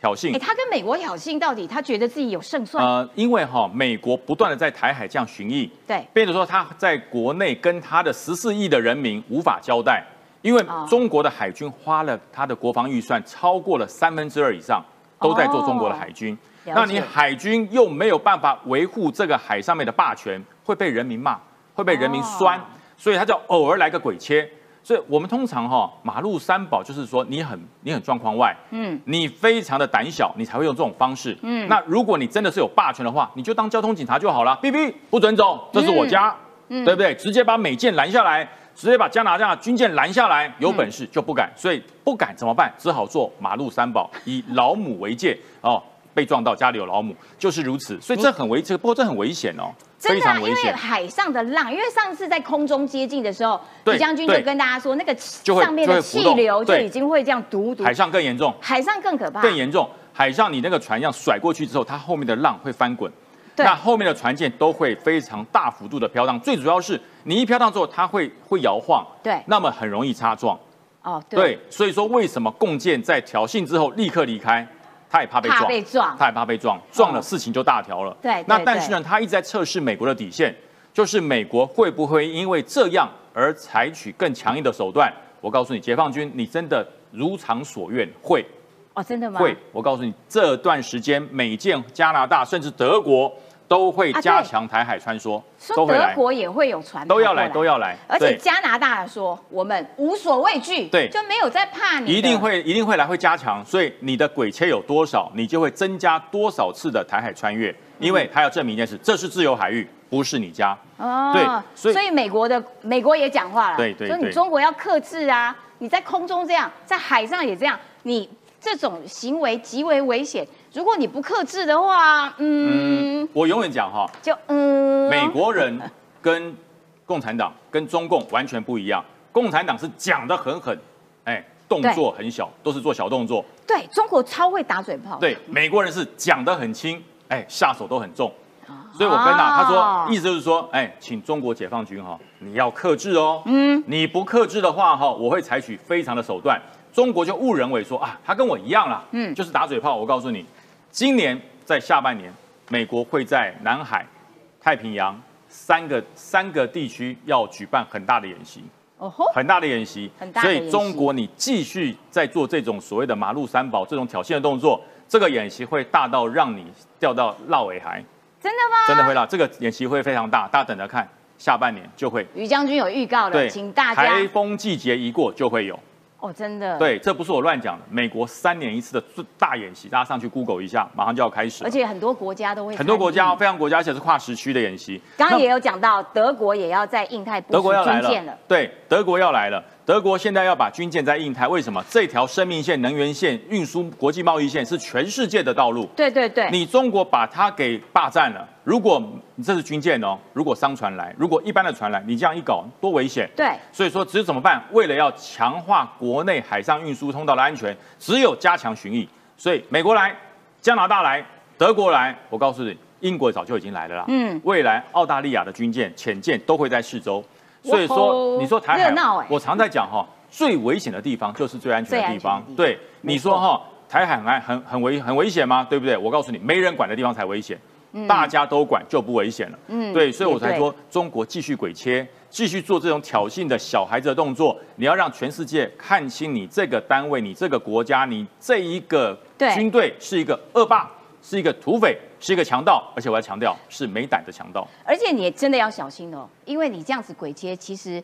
C: 挑衅，
A: 哎，他跟美国挑衅，到底他觉得自己有胜算？呃，
C: 因为哈，美国不断的在台海这样巡弋，
A: 对，
C: 变得说他在国内跟他的十四亿的人民无法交代，因为中国的海军花了他的国防预算超过了三分之二以上，都在做中国的海军，那你海军又没有办法维护这个海上面的霸权，会被人民骂，会被人民酸，所以他就偶尔来个鬼切。所以我们通常哈马路三宝就是说你很你很状况外，嗯，你非常的胆小，你才会用这种方式，嗯。那如果你真的是有霸权的话，你就当交通警察就好了，B B 不准走，这是我家，对不对？直接把美舰拦下来，直接把加拿大军舰拦下来，有本事就不敢，所以不敢怎么办？只好做马路三宝，以老母为戒哦。被撞到家里有老母，就是如此，所以这很危，这不过这很危险哦，
A: 非常危险。因为海上的浪，因为上次在空中接近的时候，李将军就跟大家说，那个上面的气流就已经会这样堵堵。
C: 海上更严重，
A: 海上更可怕，
C: 更严重。海上你那个船样甩过去之后，它后面的浪会翻滚，那后面的船舰都会非常大幅度的飘荡。最主要是你一飘荡之后，它会会摇晃，
A: 对，
C: 那么很容易擦撞。
A: 哦，
C: 对，所以说为什么共建在挑衅之后立刻离开？他也怕被撞，他也怕被撞，撞了事情就大条了。
A: 对，
C: 那但是呢，他一直在测试美国的底线，就是美国会不会因为这样而采取更强硬的手段？我告诉你，解放军，你真的如偿所愿会？
A: 哦，真的吗？
C: 会。我告诉你，这段时间美舰、加拿大甚至德国。都会加强台海穿梭，
A: 说德国也会有船，
C: 都要来，都要来。
A: 而且加拿大说我们无所畏惧，
C: 对，
A: 就没有在怕你。
C: 一定会，一定会来，会加强。所以你的鬼切有多少，你就会增加多少次的台海穿越，因为他要证明一件事，这是自由海域，不是你家。哦，对，
A: 所以所以美国的美国也讲话了，
C: 对对，说
A: 你中国要克制啊，你在空中这样，在海上也这样，你这种行为极为危险。如果你不克制的话，嗯，
C: 我永远讲哈，
A: 就嗯，
C: 美国人跟共产党跟中共完全不一样，共产党是讲的很狠，哎，动作很小，都是做小动作。
A: 对中国超会打嘴炮。
C: 对，美国人是讲的很轻，哎，下手都很重。所以我跟他他说，意思就是说，哎，请中国解放军哈，你要克制哦，嗯，你不克制的话哈，我会采取非常的手段。中国就误认为说啊，他跟我一样啦，嗯，就是打嘴炮。我告诉你，今年在下半年，美国会在南海、太平洋三个三个地区要举办很大的演习，哦吼，很大的演习，所以中国你继续在做这种所谓的马路三宝这种挑衅的动作，这个演习会大到让你掉到落尾海。
A: 真的吗？
C: 真的会啦，这个演习会非常大，大家等着看，下半年就会。
A: 于将军有预告了，请大家。
C: 台风季节一过就会有。
A: 哦，真的。
C: 对，这不是我乱讲的。美国三年一次的大演习，大家上去 Google 一下，马上就要开始。
A: 而且很多国家都会。
C: 很多国家，非常国家，而且是跨时区的演习。
A: 刚刚也有讲到，德国也要在印太部署军舰了。
C: 对，德国要来了。德国现在要把军舰在印太，为什么？这条生命线、能源线、运输国际贸易线是全世界的道路。
A: 对对对，
C: 你中国把它给霸占了。如果你这是军舰哦，如果商船来，如果一般的船来，你这样一搞，多危险。
A: 对，
C: 所以说只有怎么办？为了要强化国内海上运输通道的安全，只有加强巡弋。所以美国来，加拿大来，德国来，我告诉你，英国早就已经来了啦。嗯，未来澳大利亚的军舰、潜舰都会在四周。所以说，你说台海，我常在讲哈，最危险的地方就是最安全的地方。对，你说哈，台海很安很很危很危险吗？对不对？我告诉你，没人管的地方才危险，大家都管就不危险了。嗯，对，所以我才说，中国继续鬼切，继续做这种挑衅的小孩子的动作，你要让全世界看清你这个单位、你这个国家、你这一个军队是一个恶霸。是一个土匪，是一个强盗，而且我要强调是没胆的强盗。
A: 而且你真的要小心哦，因为你这样子鬼切，其实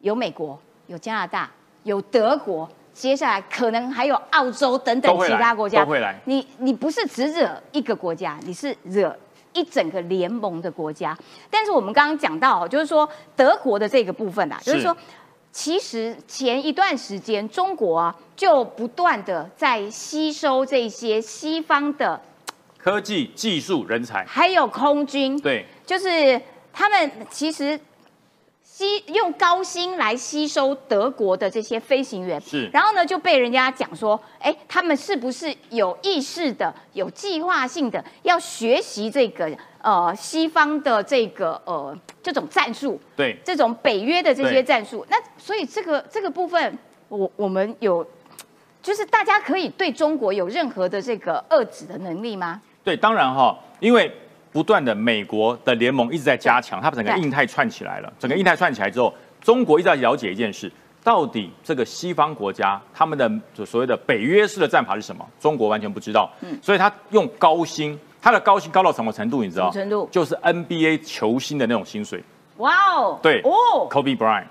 A: 有美国、有加拿大、有德国，接下来可能还有澳洲等等其他国家
C: 都会来。
A: 你你不是只惹一个国家，你是惹一整个联盟的国家。但是我们刚刚讲到，就是说德国的这个部分啊，就是说其实前一段时间中国啊就不断的在吸收这些西方的。
C: 科技、技术、人才，
A: 还有空军，
C: 对，
A: 就是他们其实吸用高薪来吸收德国的这些飞行员，
C: 是，
A: 然后呢就被人家讲说，哎，他们是不是有意识的、有计划性的要学习这个呃西方的这个呃这种战术？
C: 对，
A: 这种北约的这些战术。那所以这个这个部分，我我们有，就是大家可以对中国有任何的这个遏制的能力吗？
C: 对，当然哈，因为不断的美国的联盟一直在加强，它把整个印太串起来了。整个印太串起来之后，中国一直在了解一件事：到底这个西方国家他们的所谓的北约式的战法是什么？中国完全不知道。嗯，所以他用高薪，他的高薪高到什么程度？你知道？
A: 程度
C: 就是 NBA 球星的那种薪水。
A: 哇哦！
C: 对哦，Kobe Bryant，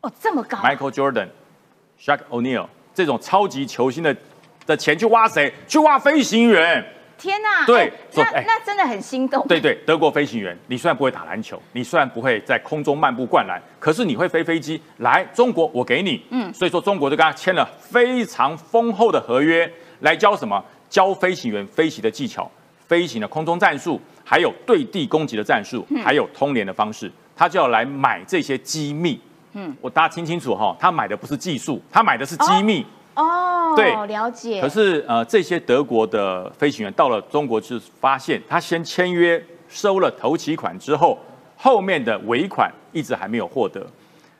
A: 哦这么高
C: ，Michael Jordan，Shaq O'Neal 这种超级球星的的钱去挖谁？去挖飞行员。
A: 天呐！
C: 对，
A: 那那真的很心动。
C: 对对，德国飞行员，你虽然不会打篮球，你虽然不会在空中漫步灌篮，可是你会飞飞机。来中国，我给你。嗯，所以说中国就跟他签了非常丰厚的合约，来教什么？教飞行员飞行的技巧、飞行的空中战术，还有对地攻击的战术，还有通联的方式。他就要来买这些机密。嗯，我大家听清楚哈，他买的不是技术，他买的是机密。
A: 哦，
C: 对，
A: 了解。
C: 可是呃，这些德国的飞行员到了中国，就发现他先签约收了头期款之后，后面的尾款一直还没有获得，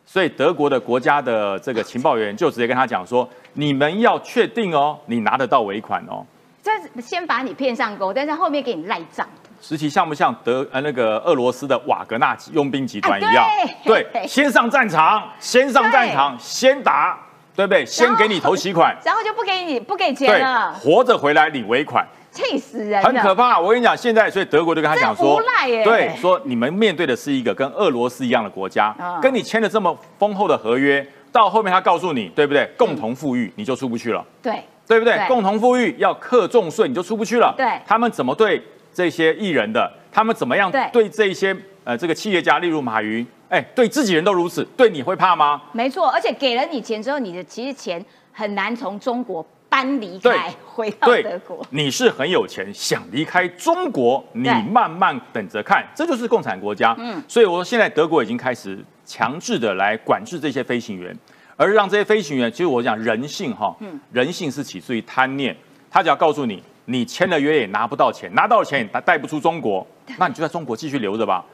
C: 所以德国的国家的这个情报员就直接跟他讲说：“你们要确定哦，你拿得到尾款哦。”
A: 这先把你骗上钩，但是后面给你赖账。
C: 实际像不像德呃那个俄罗斯的瓦格纳佣兵集团一样？对，先上战场，先上战场，先打。对不对？先给你投息款，
A: 然后就不给你不给钱了。
C: 活着回来领尾款，
A: 气死人！
C: 很可怕。我跟你讲，现在所以德国就跟他讲说，对，说你们面对的是一个跟俄罗斯一样的国家，跟你签了这么丰厚的合约，到后面他告诉你，对不对？共同富裕你就出不去了，
A: 对，
C: 对不对？共同富裕要克重税你就出不去了。
A: 对，
C: 他们怎么对这些艺人的？他们怎么样对这些呃这个企业家，例如马云，哎，对自己人都如此，对你会怕吗？
A: 没错，而且给了你钱之后，你的其实钱很难从中国搬离开，回到德国。
C: 你是很有钱，想离开中国，你慢慢等着看，这就是共产国家。嗯，所以我说现在德国已经开始强制的来管制这些飞行员，而让这些飞行员，其实我讲人性哈，嗯，人性是起自于贪念，他只要告诉你。你签了约也拿不到钱，拿到钱也带不出中国，那你就在中国继续留着吧，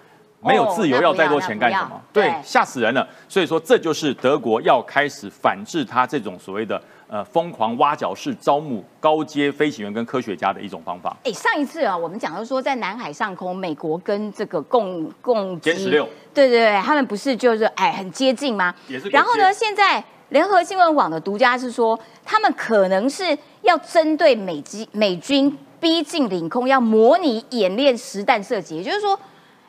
C: 没有自由要再多钱干什么？对，吓死人了。所以说，这就是德国要开始反制他这种所谓的呃疯狂挖角式招募高阶飞行员跟科学家的一种方法。
A: 哎，上一次啊，我们讲到说在南海上空，美国跟这个共共
C: 歼十六，
A: 对对对，他们不是就是哎很接近吗？
C: 也是。
A: 然后呢，现在。联合新闻网的独家是说，他们可能是要针对美机美军逼近领空，要模拟演练实弹射击。也就是说，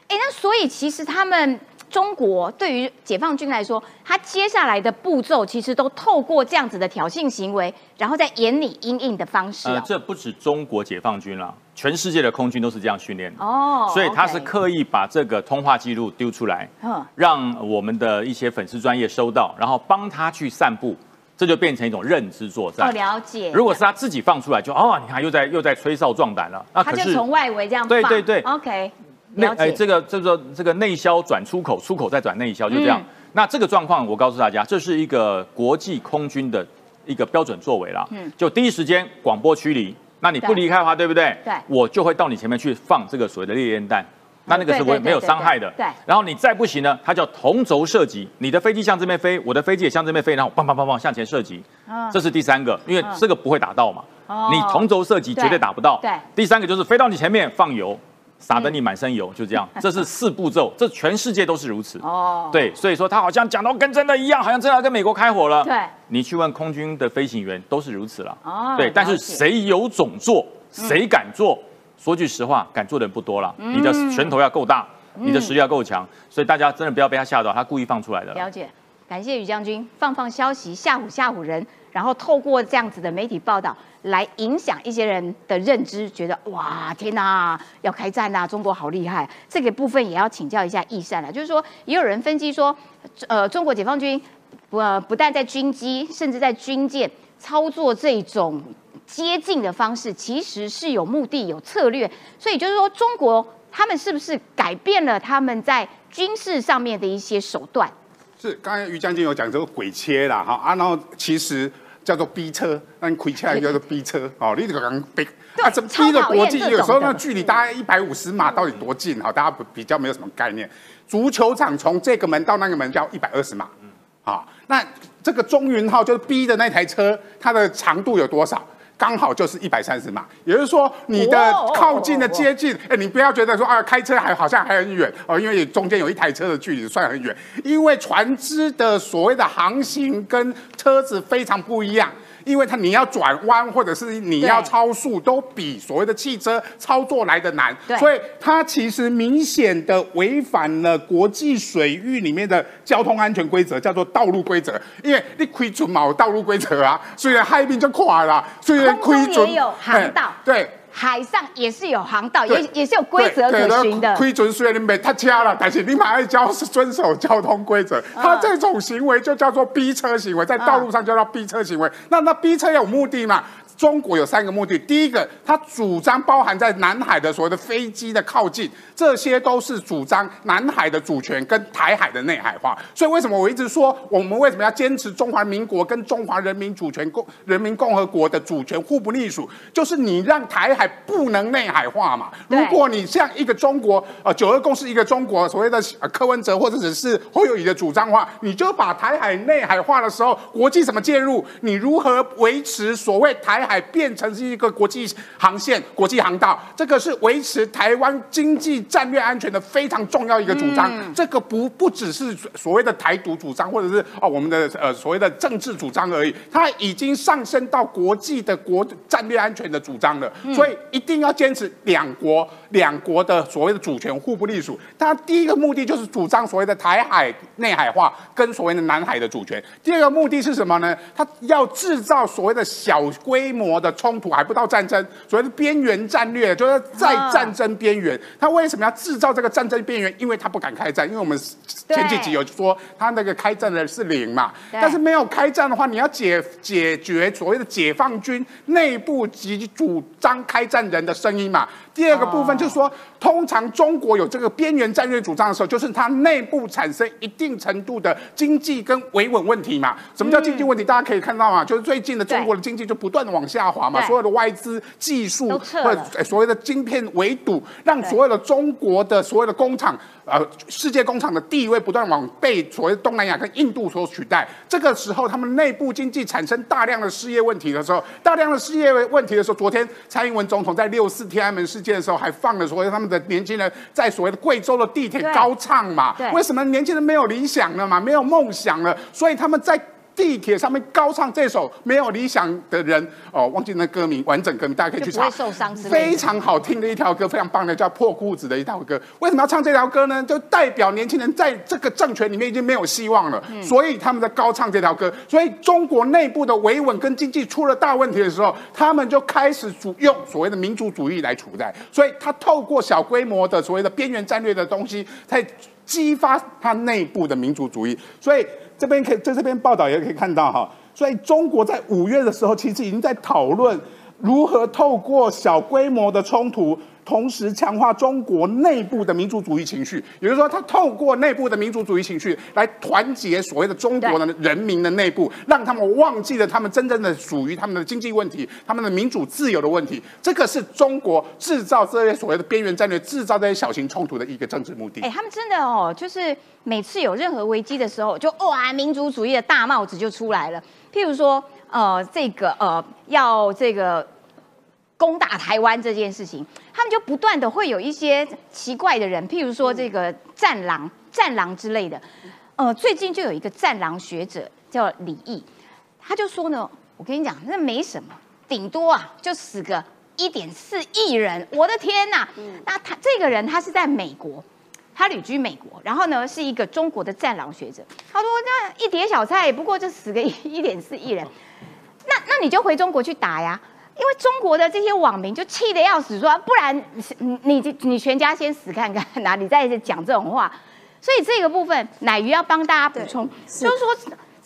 A: 哎，那所以其实他们中国对于解放军来说，他接下来的步骤其实都透过这样子的挑衅行为，然后再演你阴影的方式。呃，
C: 这不止中国解放军了。全世界的空军都是这样训练的哦，所以他是刻意把这个通话记录丢出来，让我们的一些粉丝专业收到，然后帮他去散布，这就变成一种认知作战。
A: 哦，了解。
C: 如果是他自己放出来，就哦，你看又在又在吹哨壮胆了。
A: 那他就从外围这样
C: 对对对
A: ，OK。那哎，
C: 这个这个这个内销转出口，出口再转内销，就这样。那这个状况，我告诉大家，这是一个国际空军的一个标准作为了。嗯，就第一时间广播驱离。那你不离开的话，对不对？
A: 对，
C: 我就会到你前面去放这个所谓的烈焰弹，那那个是会没有伤害的。
A: 对，
C: 然后你再不行呢，它叫同轴射击，你的飞机向这边飞，我的飞机也向这边飞，然后砰砰砰砰向前射击。这是第三个，因为这个不会打到嘛。你同轴射击绝对打不到。
A: 对，
C: 第三个就是飞到你前面放油。撒得你满身油，就这样。这是四步骤，这全世界都是如此。哦，对，所以说他好像讲到跟真的一样，好像真的跟美国开火了。
A: 对，
C: 你去问空军的飞行员都是如此了。哦，对，但是谁有种做，谁敢做？说句实话，敢做的人不多了。你的拳头要够大，你的实力要够强，所以大家真的不要被他吓到，他故意放出来的。
A: 了解，感谢于将军放放消息吓唬吓唬人。然后透过这样子的媒体报道来影响一些人的认知，觉得哇天哪，要开战呐，中国好厉害。这个部分也要请教一下易善了，就是说也有人分析说，呃，中国解放军不不但在军机，甚至在军舰操作这种接近的方式，其实是有目的、有策略。所以就是说，中国他们是不是改变了他们在军事上面的一些手段？
I: 是，刚才于将军有讲这个鬼切啦，哈啊，然后其实叫做逼车，那你开起来叫做逼车，哦，你这个刚逼，
A: 啊，
I: 这逼的国际有时候那距离大概一百五十码，到底多近？哈，大家比较没有什么概念。足球场从这个门到那个门叫一百二十码，啊，那这个中云号就是逼的那台车，它的长度有多少？刚好就是一百三十码，也就是说你的靠近的接近，哎，你不要觉得说啊，开车还好像还很远哦，因为中间有一台车的距离算很远，因为船只的所谓的航行跟车子非常不一样。因为它你要转弯或者是你要超速，都比所谓的汽车操作来的难，所以它其实明显的违反了国际水域里面的交通安全规则，叫做道路规则。因为你亏准嘛，道路规则啊，虽然海边就垮了，虽然
A: 亏准也有航道，
I: 对。
A: 海上也是有航道，也也是有规则可循的。
I: 规则虽然你没他掐了，但是你马上交遵守交通规则。他这种行为就叫做逼车行为，在道路上叫做逼车行为。那那逼车有目的嘛？中国有三个目的，第一个，他主张包含在南海的所谓的飞机的靠近，这些都是主张南海的主权跟台海的内海化。所以为什么我一直说，我们为什么要坚持中华民国跟中华人民主权共人民共和国的主权互不隶属？就是你让台海不能内海化嘛。如果你像一个中国，呃，九二共识一个中国，所谓的柯文哲或者只是侯友谊的主张话，你就把台海内海化的时候，国际怎么介入？你如何维持所谓台？海变成是一个国际航线、国际航道，这个是维持台湾经济战略安全的非常重要一个主张。这个不不只是所谓的台独主张，或者是哦我们的呃所谓的政治主张而已，它已经上升到国际的国战略安全的主张了。所以一定要坚持两国两国的所谓的主权互不隶属。他第一个目的就是主张所谓的台海内海化跟所谓的南海的主权。第二个目的是什么呢？他要制造所谓的小规模的冲突，还不到战争，所谓的边缘战略，就是在战争边缘。他为什么要制造这个战争边缘？因为他不敢开战，因为我们前几集有说他那个开战的是零嘛，但是没有开战的话，你要解解决所谓的解放军内部及主张开战人的声音嘛。第二个部分就是说，通常中国有这个边缘战略主张的时候，就是它内部产生一定程度的经济跟维稳问题嘛。什么叫经济问题？大家可以看到嘛，就是最近的中国的经济就不断的往下滑嘛，所有的外资、技术或者所谓的晶片围堵，让所有的中国的所有的工厂。呃，世界工厂的地位不断往被所谓东南亚跟印度所取代，这个时候他们内部经济产生大量的失业问题的时候，大量的失业问题的时候，昨天蔡英文总统在六四天安门事件的时候，还放了所谓他们的年轻人在所谓的贵州的地铁高唱嘛？为什么年轻人没有理想了嘛？没有梦想了？所以他们在。地铁上面高唱这首没有理想的人哦，忘记那歌名，完整歌名大家可以去查。
A: 受伤
I: 非常好听的一条歌，非常棒的叫破裤子的一条歌。为什么要唱这条歌呢？就代表年轻人在这个政权里面已经没有希望了，所以他们在高唱这条歌。所以中国内部的维稳跟经济出了大问题的时候，他们就开始主用所谓的民族主义来处在。所以他透过小规模的所谓的边缘战略的东西，在激发他内部的民族主义。所以。这边可以在这边报道也可以看到哈，所以中国在五月的时候，其实已经在讨论如何透过小规模的冲突。同时强化中国内部的民族主义情绪，也就是说，他透过内部的民族主义情绪来团结所谓的中国的人民的内部，让他们忘记了他们真正的属于他们的经济问题、他们的民主自由的问题。这个是中国制造这些所谓的边缘战略、制造这些小型冲突的一个政治目的。
A: 哎，他们真的哦，就是每次有任何危机的时候，就哇，民族主义的大帽子就出来了。譬如说，呃，这个呃，要这个。攻打台湾这件事情，他们就不断的会有一些奇怪的人，譬如说这个战狼、战狼之类的。呃，最近就有一个战狼学者叫李毅，他就说呢，我跟你讲，那没什么，顶多啊就死个一点四亿人。我的天呐！那他这个人他是在美国，他旅居美国，然后呢是一个中国的战狼学者。他说那一碟小菜，不过就死个一点四亿人，那那你就回中国去打呀。因为中国的这些网民就气得要死，说不然你你你全家先死看看，哪里再讲这种话？所以这个部分奶鱼要帮大家补充，就是说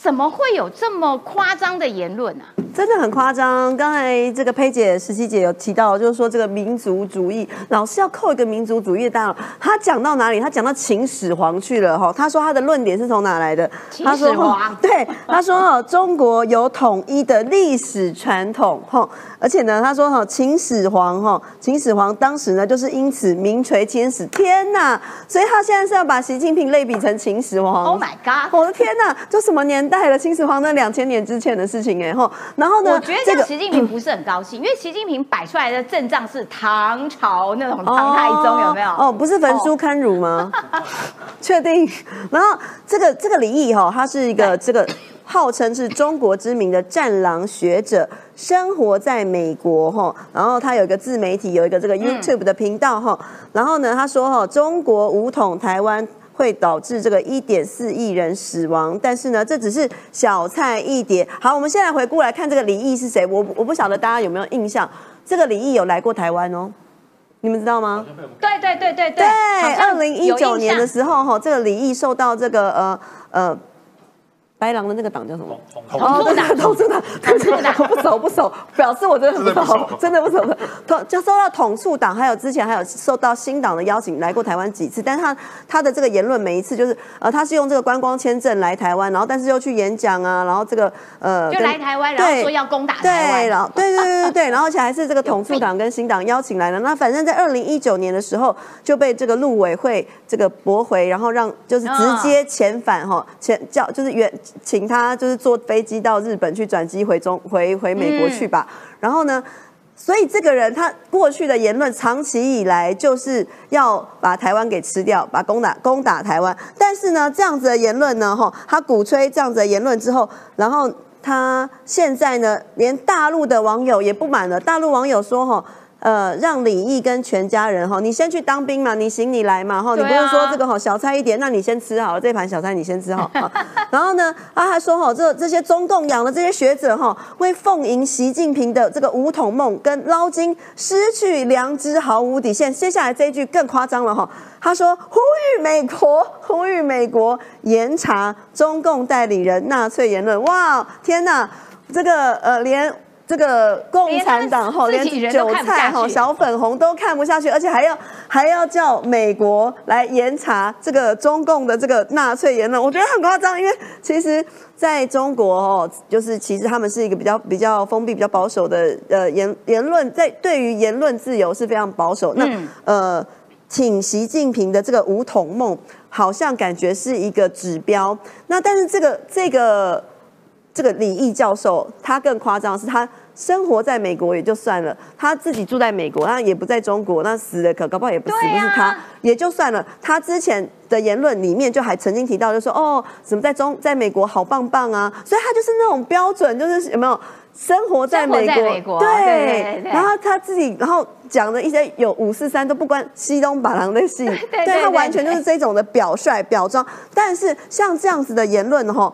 A: 怎么会有这么夸张的言论啊？
D: 真的很夸张。刚才这个佩姐、十七姐有提到，就是说这个民族主义，老是要扣一个民族主义的大佬。他讲到哪里？他讲到秦始皇去了哈。他说他的论点是从哪来的？
A: 秦始皇
D: 对他说 哦，中国有统一的历史传统哈。而且呢，他说哈，秦始皇哈，秦始皇当时呢，就是因此名垂千史。天呐！所以他现在是要把习近平类比成秦始皇。
A: Oh my god！
D: 我的天呐，这什么年代了？秦始皇那两千年之前的事情哎吼。然后呢，
A: 我觉得这个习近平不是很高兴，因为习近平摆出来的阵仗是唐朝那种唐太宗，有没有？
D: 哦，不是焚书坑儒吗？确定。然后这个这个李毅哈，他是一个这个。号称是中国知名的战狼学者，生活在美国哈，然后他有一个自媒体，有一个这个 YouTube 的频道哈，然后呢，他说哈，中国武统台湾会导致这个一点四亿人死亡，但是呢，这只是小菜一碟。好，我们现在回顾来看这个李毅是谁，我我不晓得大家有没有印象，这个李毅有来过台湾哦，你们知道吗？
A: 对对对对
D: 对，二零一九年的时候哈，这个李毅受到这个呃呃。白狼的那个党叫什么？
A: 统促党，
D: 统促党，统促党，不熟不熟，表示我真的不熟，真的不熟的。统就收到统促党，还有之前还有受到新党的邀请来过台湾几次，但是他他的这个言论每一次就是呃，他是用这个观光签证来台湾，然后但是又去演讲啊，然后这个
A: 呃，就来台湾，然后说要攻打台湾，
D: 然后对对对对对，然后而且还是这个统促党跟新党邀请来的。那反正在二零一九年的时候就被这个陆委会这个驳回，然后让就是直接遣返哈，遣叫就是原。请他就是坐飞机到日本去转机回中回回美国去吧。然后呢，所以这个人他过去的言论长期以来就是要把台湾给吃掉，把攻打攻打台湾。但是呢，这样子的言论呢，哈，他鼓吹这样子的言论之后，然后他现在呢，连大陆的网友也不满了。大陆网友说，哈。呃，让李毅跟全家人哈，你先去当兵嘛，你行你来嘛哈，你不是说这个哈小菜一碟，那你先吃好了这盘小菜，你先吃好。然后呢，他还说哈，这这些中共养的这些学者哈，会奉迎习近平的这个五统梦，跟捞金失去良知，毫无底线。接下来这一句更夸张了哈，他说呼吁美国，呼吁美国严查中共代理人纳粹言论。哇，天哪，这个呃连。这个共产党哈，连韭菜哈、小粉红都看不下去，而且还要还要叫美国来严查这个中共的这个纳粹言论，我觉得很夸张。因为其实在中国哦，就是其实他们是一个比较比较封闭、比较保守的呃言言论，在对于言论自由是非常保守。那呃，挺习近平的这个五统梦，好像感觉是一个指标。那但是这个这个这个李毅教授，他更夸张是他。生活在美国也就算了，他自己住在美国，他也不在中国，那死的可搞不好也不死不是他，也就算了。他之前的言论里面就还曾经提到，就说哦，什么在中在美国好棒棒啊，所以他就是那种标准，就是有没有生活在美国？对，然后他自己，然后讲的一些有五四三都不关西东把郎的戏，对他完全就是这种的表率表装。但是像这样子的言论哈。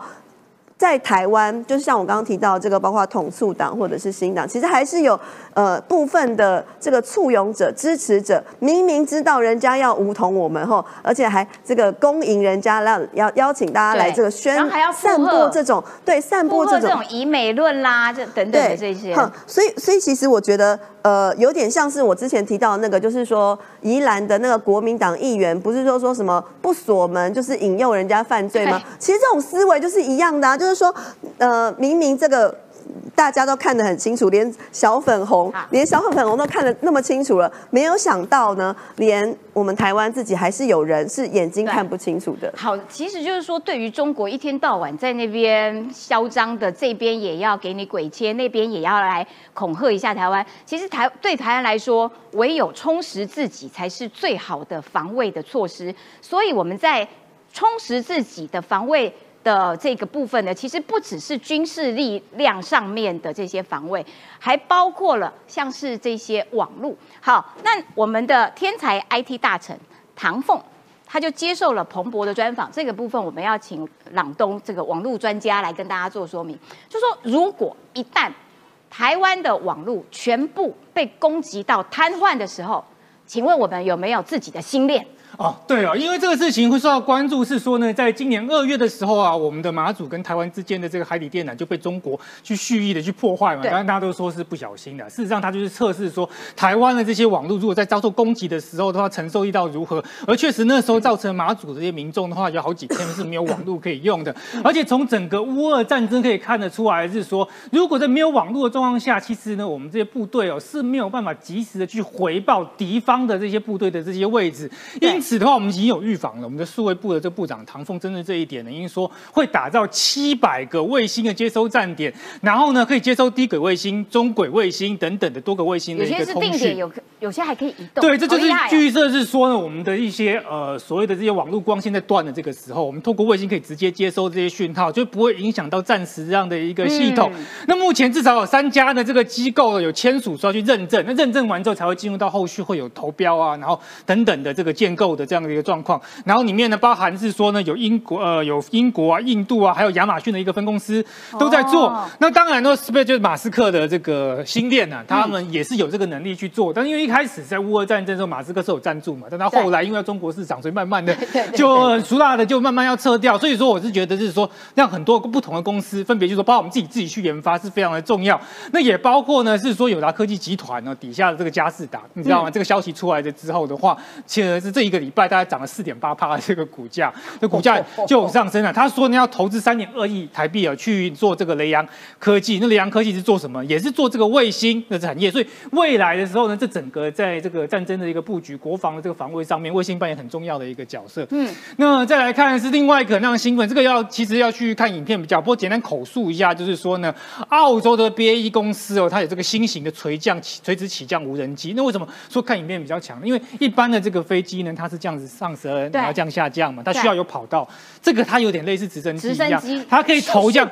D: 在台湾，就是像我刚刚提到这个，包括统促党或者是新党，其实还是有呃部分的这个簇拥者、支持者，明明知道人家要梧桐我们吼，而且还这个恭迎人家让邀邀请大家来这个宣传还要散播这种对散播这种
A: 以美论啦，这等等的这些。
D: 所以所以其实我觉得呃有点像是我之前提到的那个，就是说宜兰的那个国民党议员，不是说说什么不锁门就是引诱人家犯罪吗？其实这种思维就是一样的啊，就。就是说，呃，明明这个大家都看得很清楚，连小粉红，连小粉红都看得那么清楚了，没有想到呢，连我们台湾自己还是有人是眼睛看不清楚的。
A: 好，其实就是说，对于中国一天到晚在那边嚣张的，这边也要给你鬼切，那边也要来恐吓一下台湾。其实台对台湾来说，唯有充实自己才是最好的防卫的措施。所以我们在充实自己的防卫。的这个部分呢，其实不只是军事力量上面的这些防卫，还包括了像是这些网络。好，那我们的天才 IT 大臣唐凤，他就接受了彭博的专访。这个部分我们要请朗东这个网络专家来跟大家做说明，就说如果一旦台湾的网络全部被攻击到瘫痪的时候，请问我们有没有自己的心链？
B: 哦，对哦，因为这个事情会受到关注，是说呢，在今年二月的时候啊，我们的马祖跟台湾之间的这个海底电缆就被中国去蓄意的去破坏嘛。当然大家都说是不小心的，事实上它就是测试说台湾的这些网络如果在遭受攻击的时候的话，承受力到如何。而确实那时候造成马祖这些民众的话，有好几天是没有网络可以用的。而且从整个乌俄战争可以看得出来，是说如果在没有网络的状况下，其实呢，我们这些部队哦是没有办法及时的去回报敌方的这些部队的这些位置，因此。此的话，我们已经有预防了。我们的数位部的这个部长唐凤针对这一点呢，因为说会打造七百个卫星的接收站点，然后呢可以接收低轨卫星、中轨卫星等等的多个卫星的一个通讯。有些是定点，
A: 有有些还可以移动。
B: 对，这就是预设是说呢，我们的一些呃所谓的这些网络光纤在断的这个时候，我们透过卫星可以直接接收这些讯号，就不会影响到暂时这样的一个系统。那目前至少有三家的这个机构有签署说要去认证，那认证完之后才会进入到后续会有投标啊，然后等等的这个建构。的这样的一个状况，然后里面呢包含是说呢有英国呃有英国啊印度啊还有亚马逊的一个分公司都在做，那当然呢是不是就是马斯克的这个新链呢？他们也是有这个能力去做，但因为一开始在乌俄战争的时候马斯克是有赞助嘛，但他后来因为中国市场，所以慢慢的就熟大的就慢慢要撤掉，所以说我是觉得是说让很多不同的公司分别就是说包括我们自己自己去研发是非常的重要，那也包括呢是说友达科技集团呢底下的这个佳士达，你知道吗？这个消息出来的之后的话，其实是这一个。礼拜大概涨了四点八帕，这个股价，这股价就上升了。他说你要投资三点二亿台币啊，去做这个雷洋科技。那雷洋科技是做什么？也是做这个卫星的产业。所以未来的时候呢，这整个在这个战争的一个布局、国防的这个防卫上面，卫星扮演很重要的一个角色。嗯，那再来看是另外一个那样新闻，这个要其实要去看影片比较，不过简单口述一下，就是说呢，澳洲的 BAE 公司哦，它有这个新型的垂降起垂直起降无人机。那为什么说看影片比较强？因为一般的这个飞机呢，它是这样子上升，然后这样下降嘛，它需要有跑道。这个它有点类似直升机一样，它可以头这样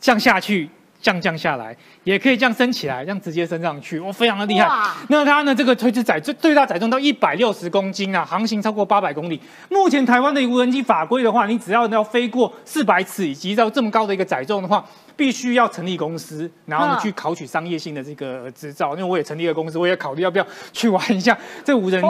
B: 降下去。降降下来，也可以这样升起来，这样直接升上去，哇，非常的厉害。那它呢，这个垂直载最最大载重到一百六十公斤啊，航行超过八百公里。目前台湾的无人机法规的话，你只要要飞过四百尺以及到这么高的一个载重的话。必须要成立公司，然后呢去考取商业性的这个执照。因为我也成立了公司，我也考虑要不要去玩一下 这无人机。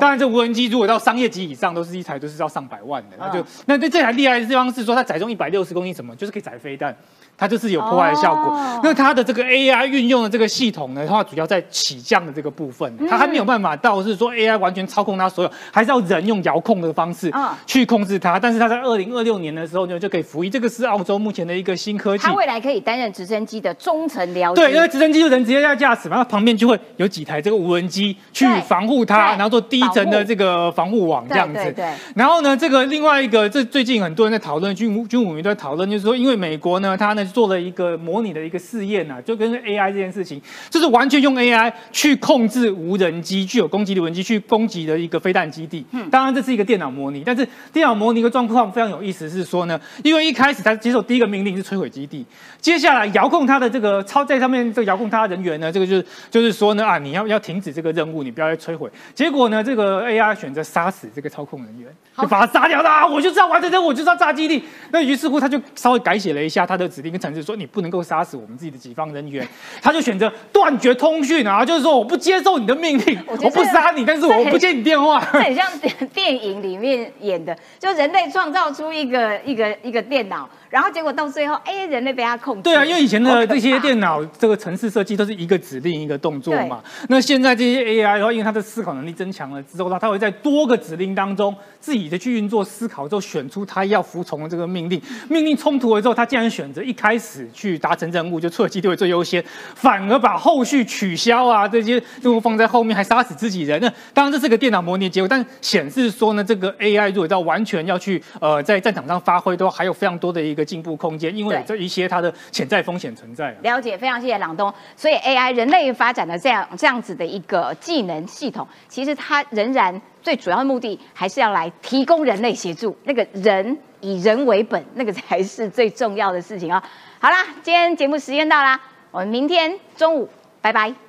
B: 当然，这无人机如果到商业级以上，都是一台都是要上百万的。那就那这这台厉害的地方是说，它载重一百六十公斤，什么就是可以载飞弹。它就是有破坏的效果。那它的这个 AI 运用的这个系统呢，它主要在起降的这个部分，它还没有办法到是说 AI 完全操控它所有，还是要人用遥控的方式去控制它。但是它在二零二六年的时候呢，就可以服役。这个是澳洲目前的一个新科技。
A: 它未来可以担任直升机的中层僚
B: 对，因为直升机就人直接在驾驶嘛，它旁边就会有几台这个无人机去防护它，然后做低层的这个防护网这样子。对。然后呢，这个另外一个，这最近很多人在讨论，军军武民都在讨论，就是说，因为美国呢，它呢做了一个。模拟的一个试验啊，就跟 AI 这件事情，就是完全用 AI 去控制无人机，具有攻击的无人机去攻击的一个飞弹基地。嗯，当然这是一个电脑模拟，但是电脑模拟的状况非常有意思，是说呢，因为一开始他接受第一个命令是摧毁基地，接下来遥控它的这个超在上面这个遥控它的人员呢，这个就是就是说呢啊，你要要停止这个任务，你不要再摧毁。结果呢，这个 AI 选择杀死这个操控人员，就把他杀掉了。我就知道完成任务，我就知道炸基地。那于是乎他就稍微改写了一下他的指令跟程式，说你不能够。杀死我们自己的己方人员，他就选择断绝通讯啊，就是说我不接受你的命令，我不杀你，但是我不接你电话。
A: 这很像电影里面演的，就人类创造出一个一个一个电脑。然后结果到最后，哎，人类被他控制。
B: 对啊，因为以前的这些电脑这个城市设计都是一个指令一个动作嘛。那现在这些 AI 的话，因为它的思考能力增强了之后，它它会在多个指令当中自己的去运作思考，之后选出它要服从的这个命令。命令冲突了之后，它竟然选择一开始去达成任务，就出基地会最优先，反而把后续取消啊这些任务放在后面，还杀死自己人。那当然这是个电脑模拟结果，但显示说呢，这个 AI 如果要完全要去呃在战场上发挥，都还有非常多的一个。进步空间，因为这一些它的潜在风险存在。
A: 了解，非常谢谢朗东。所以 AI 人类发展的这样这样子的一个技能系统，其实它仍然最主要的目的还是要来提供人类协助。那个人以人为本，那个才是最重要的事情啊。好啦，今天节目时间到啦，我们明天中午拜拜。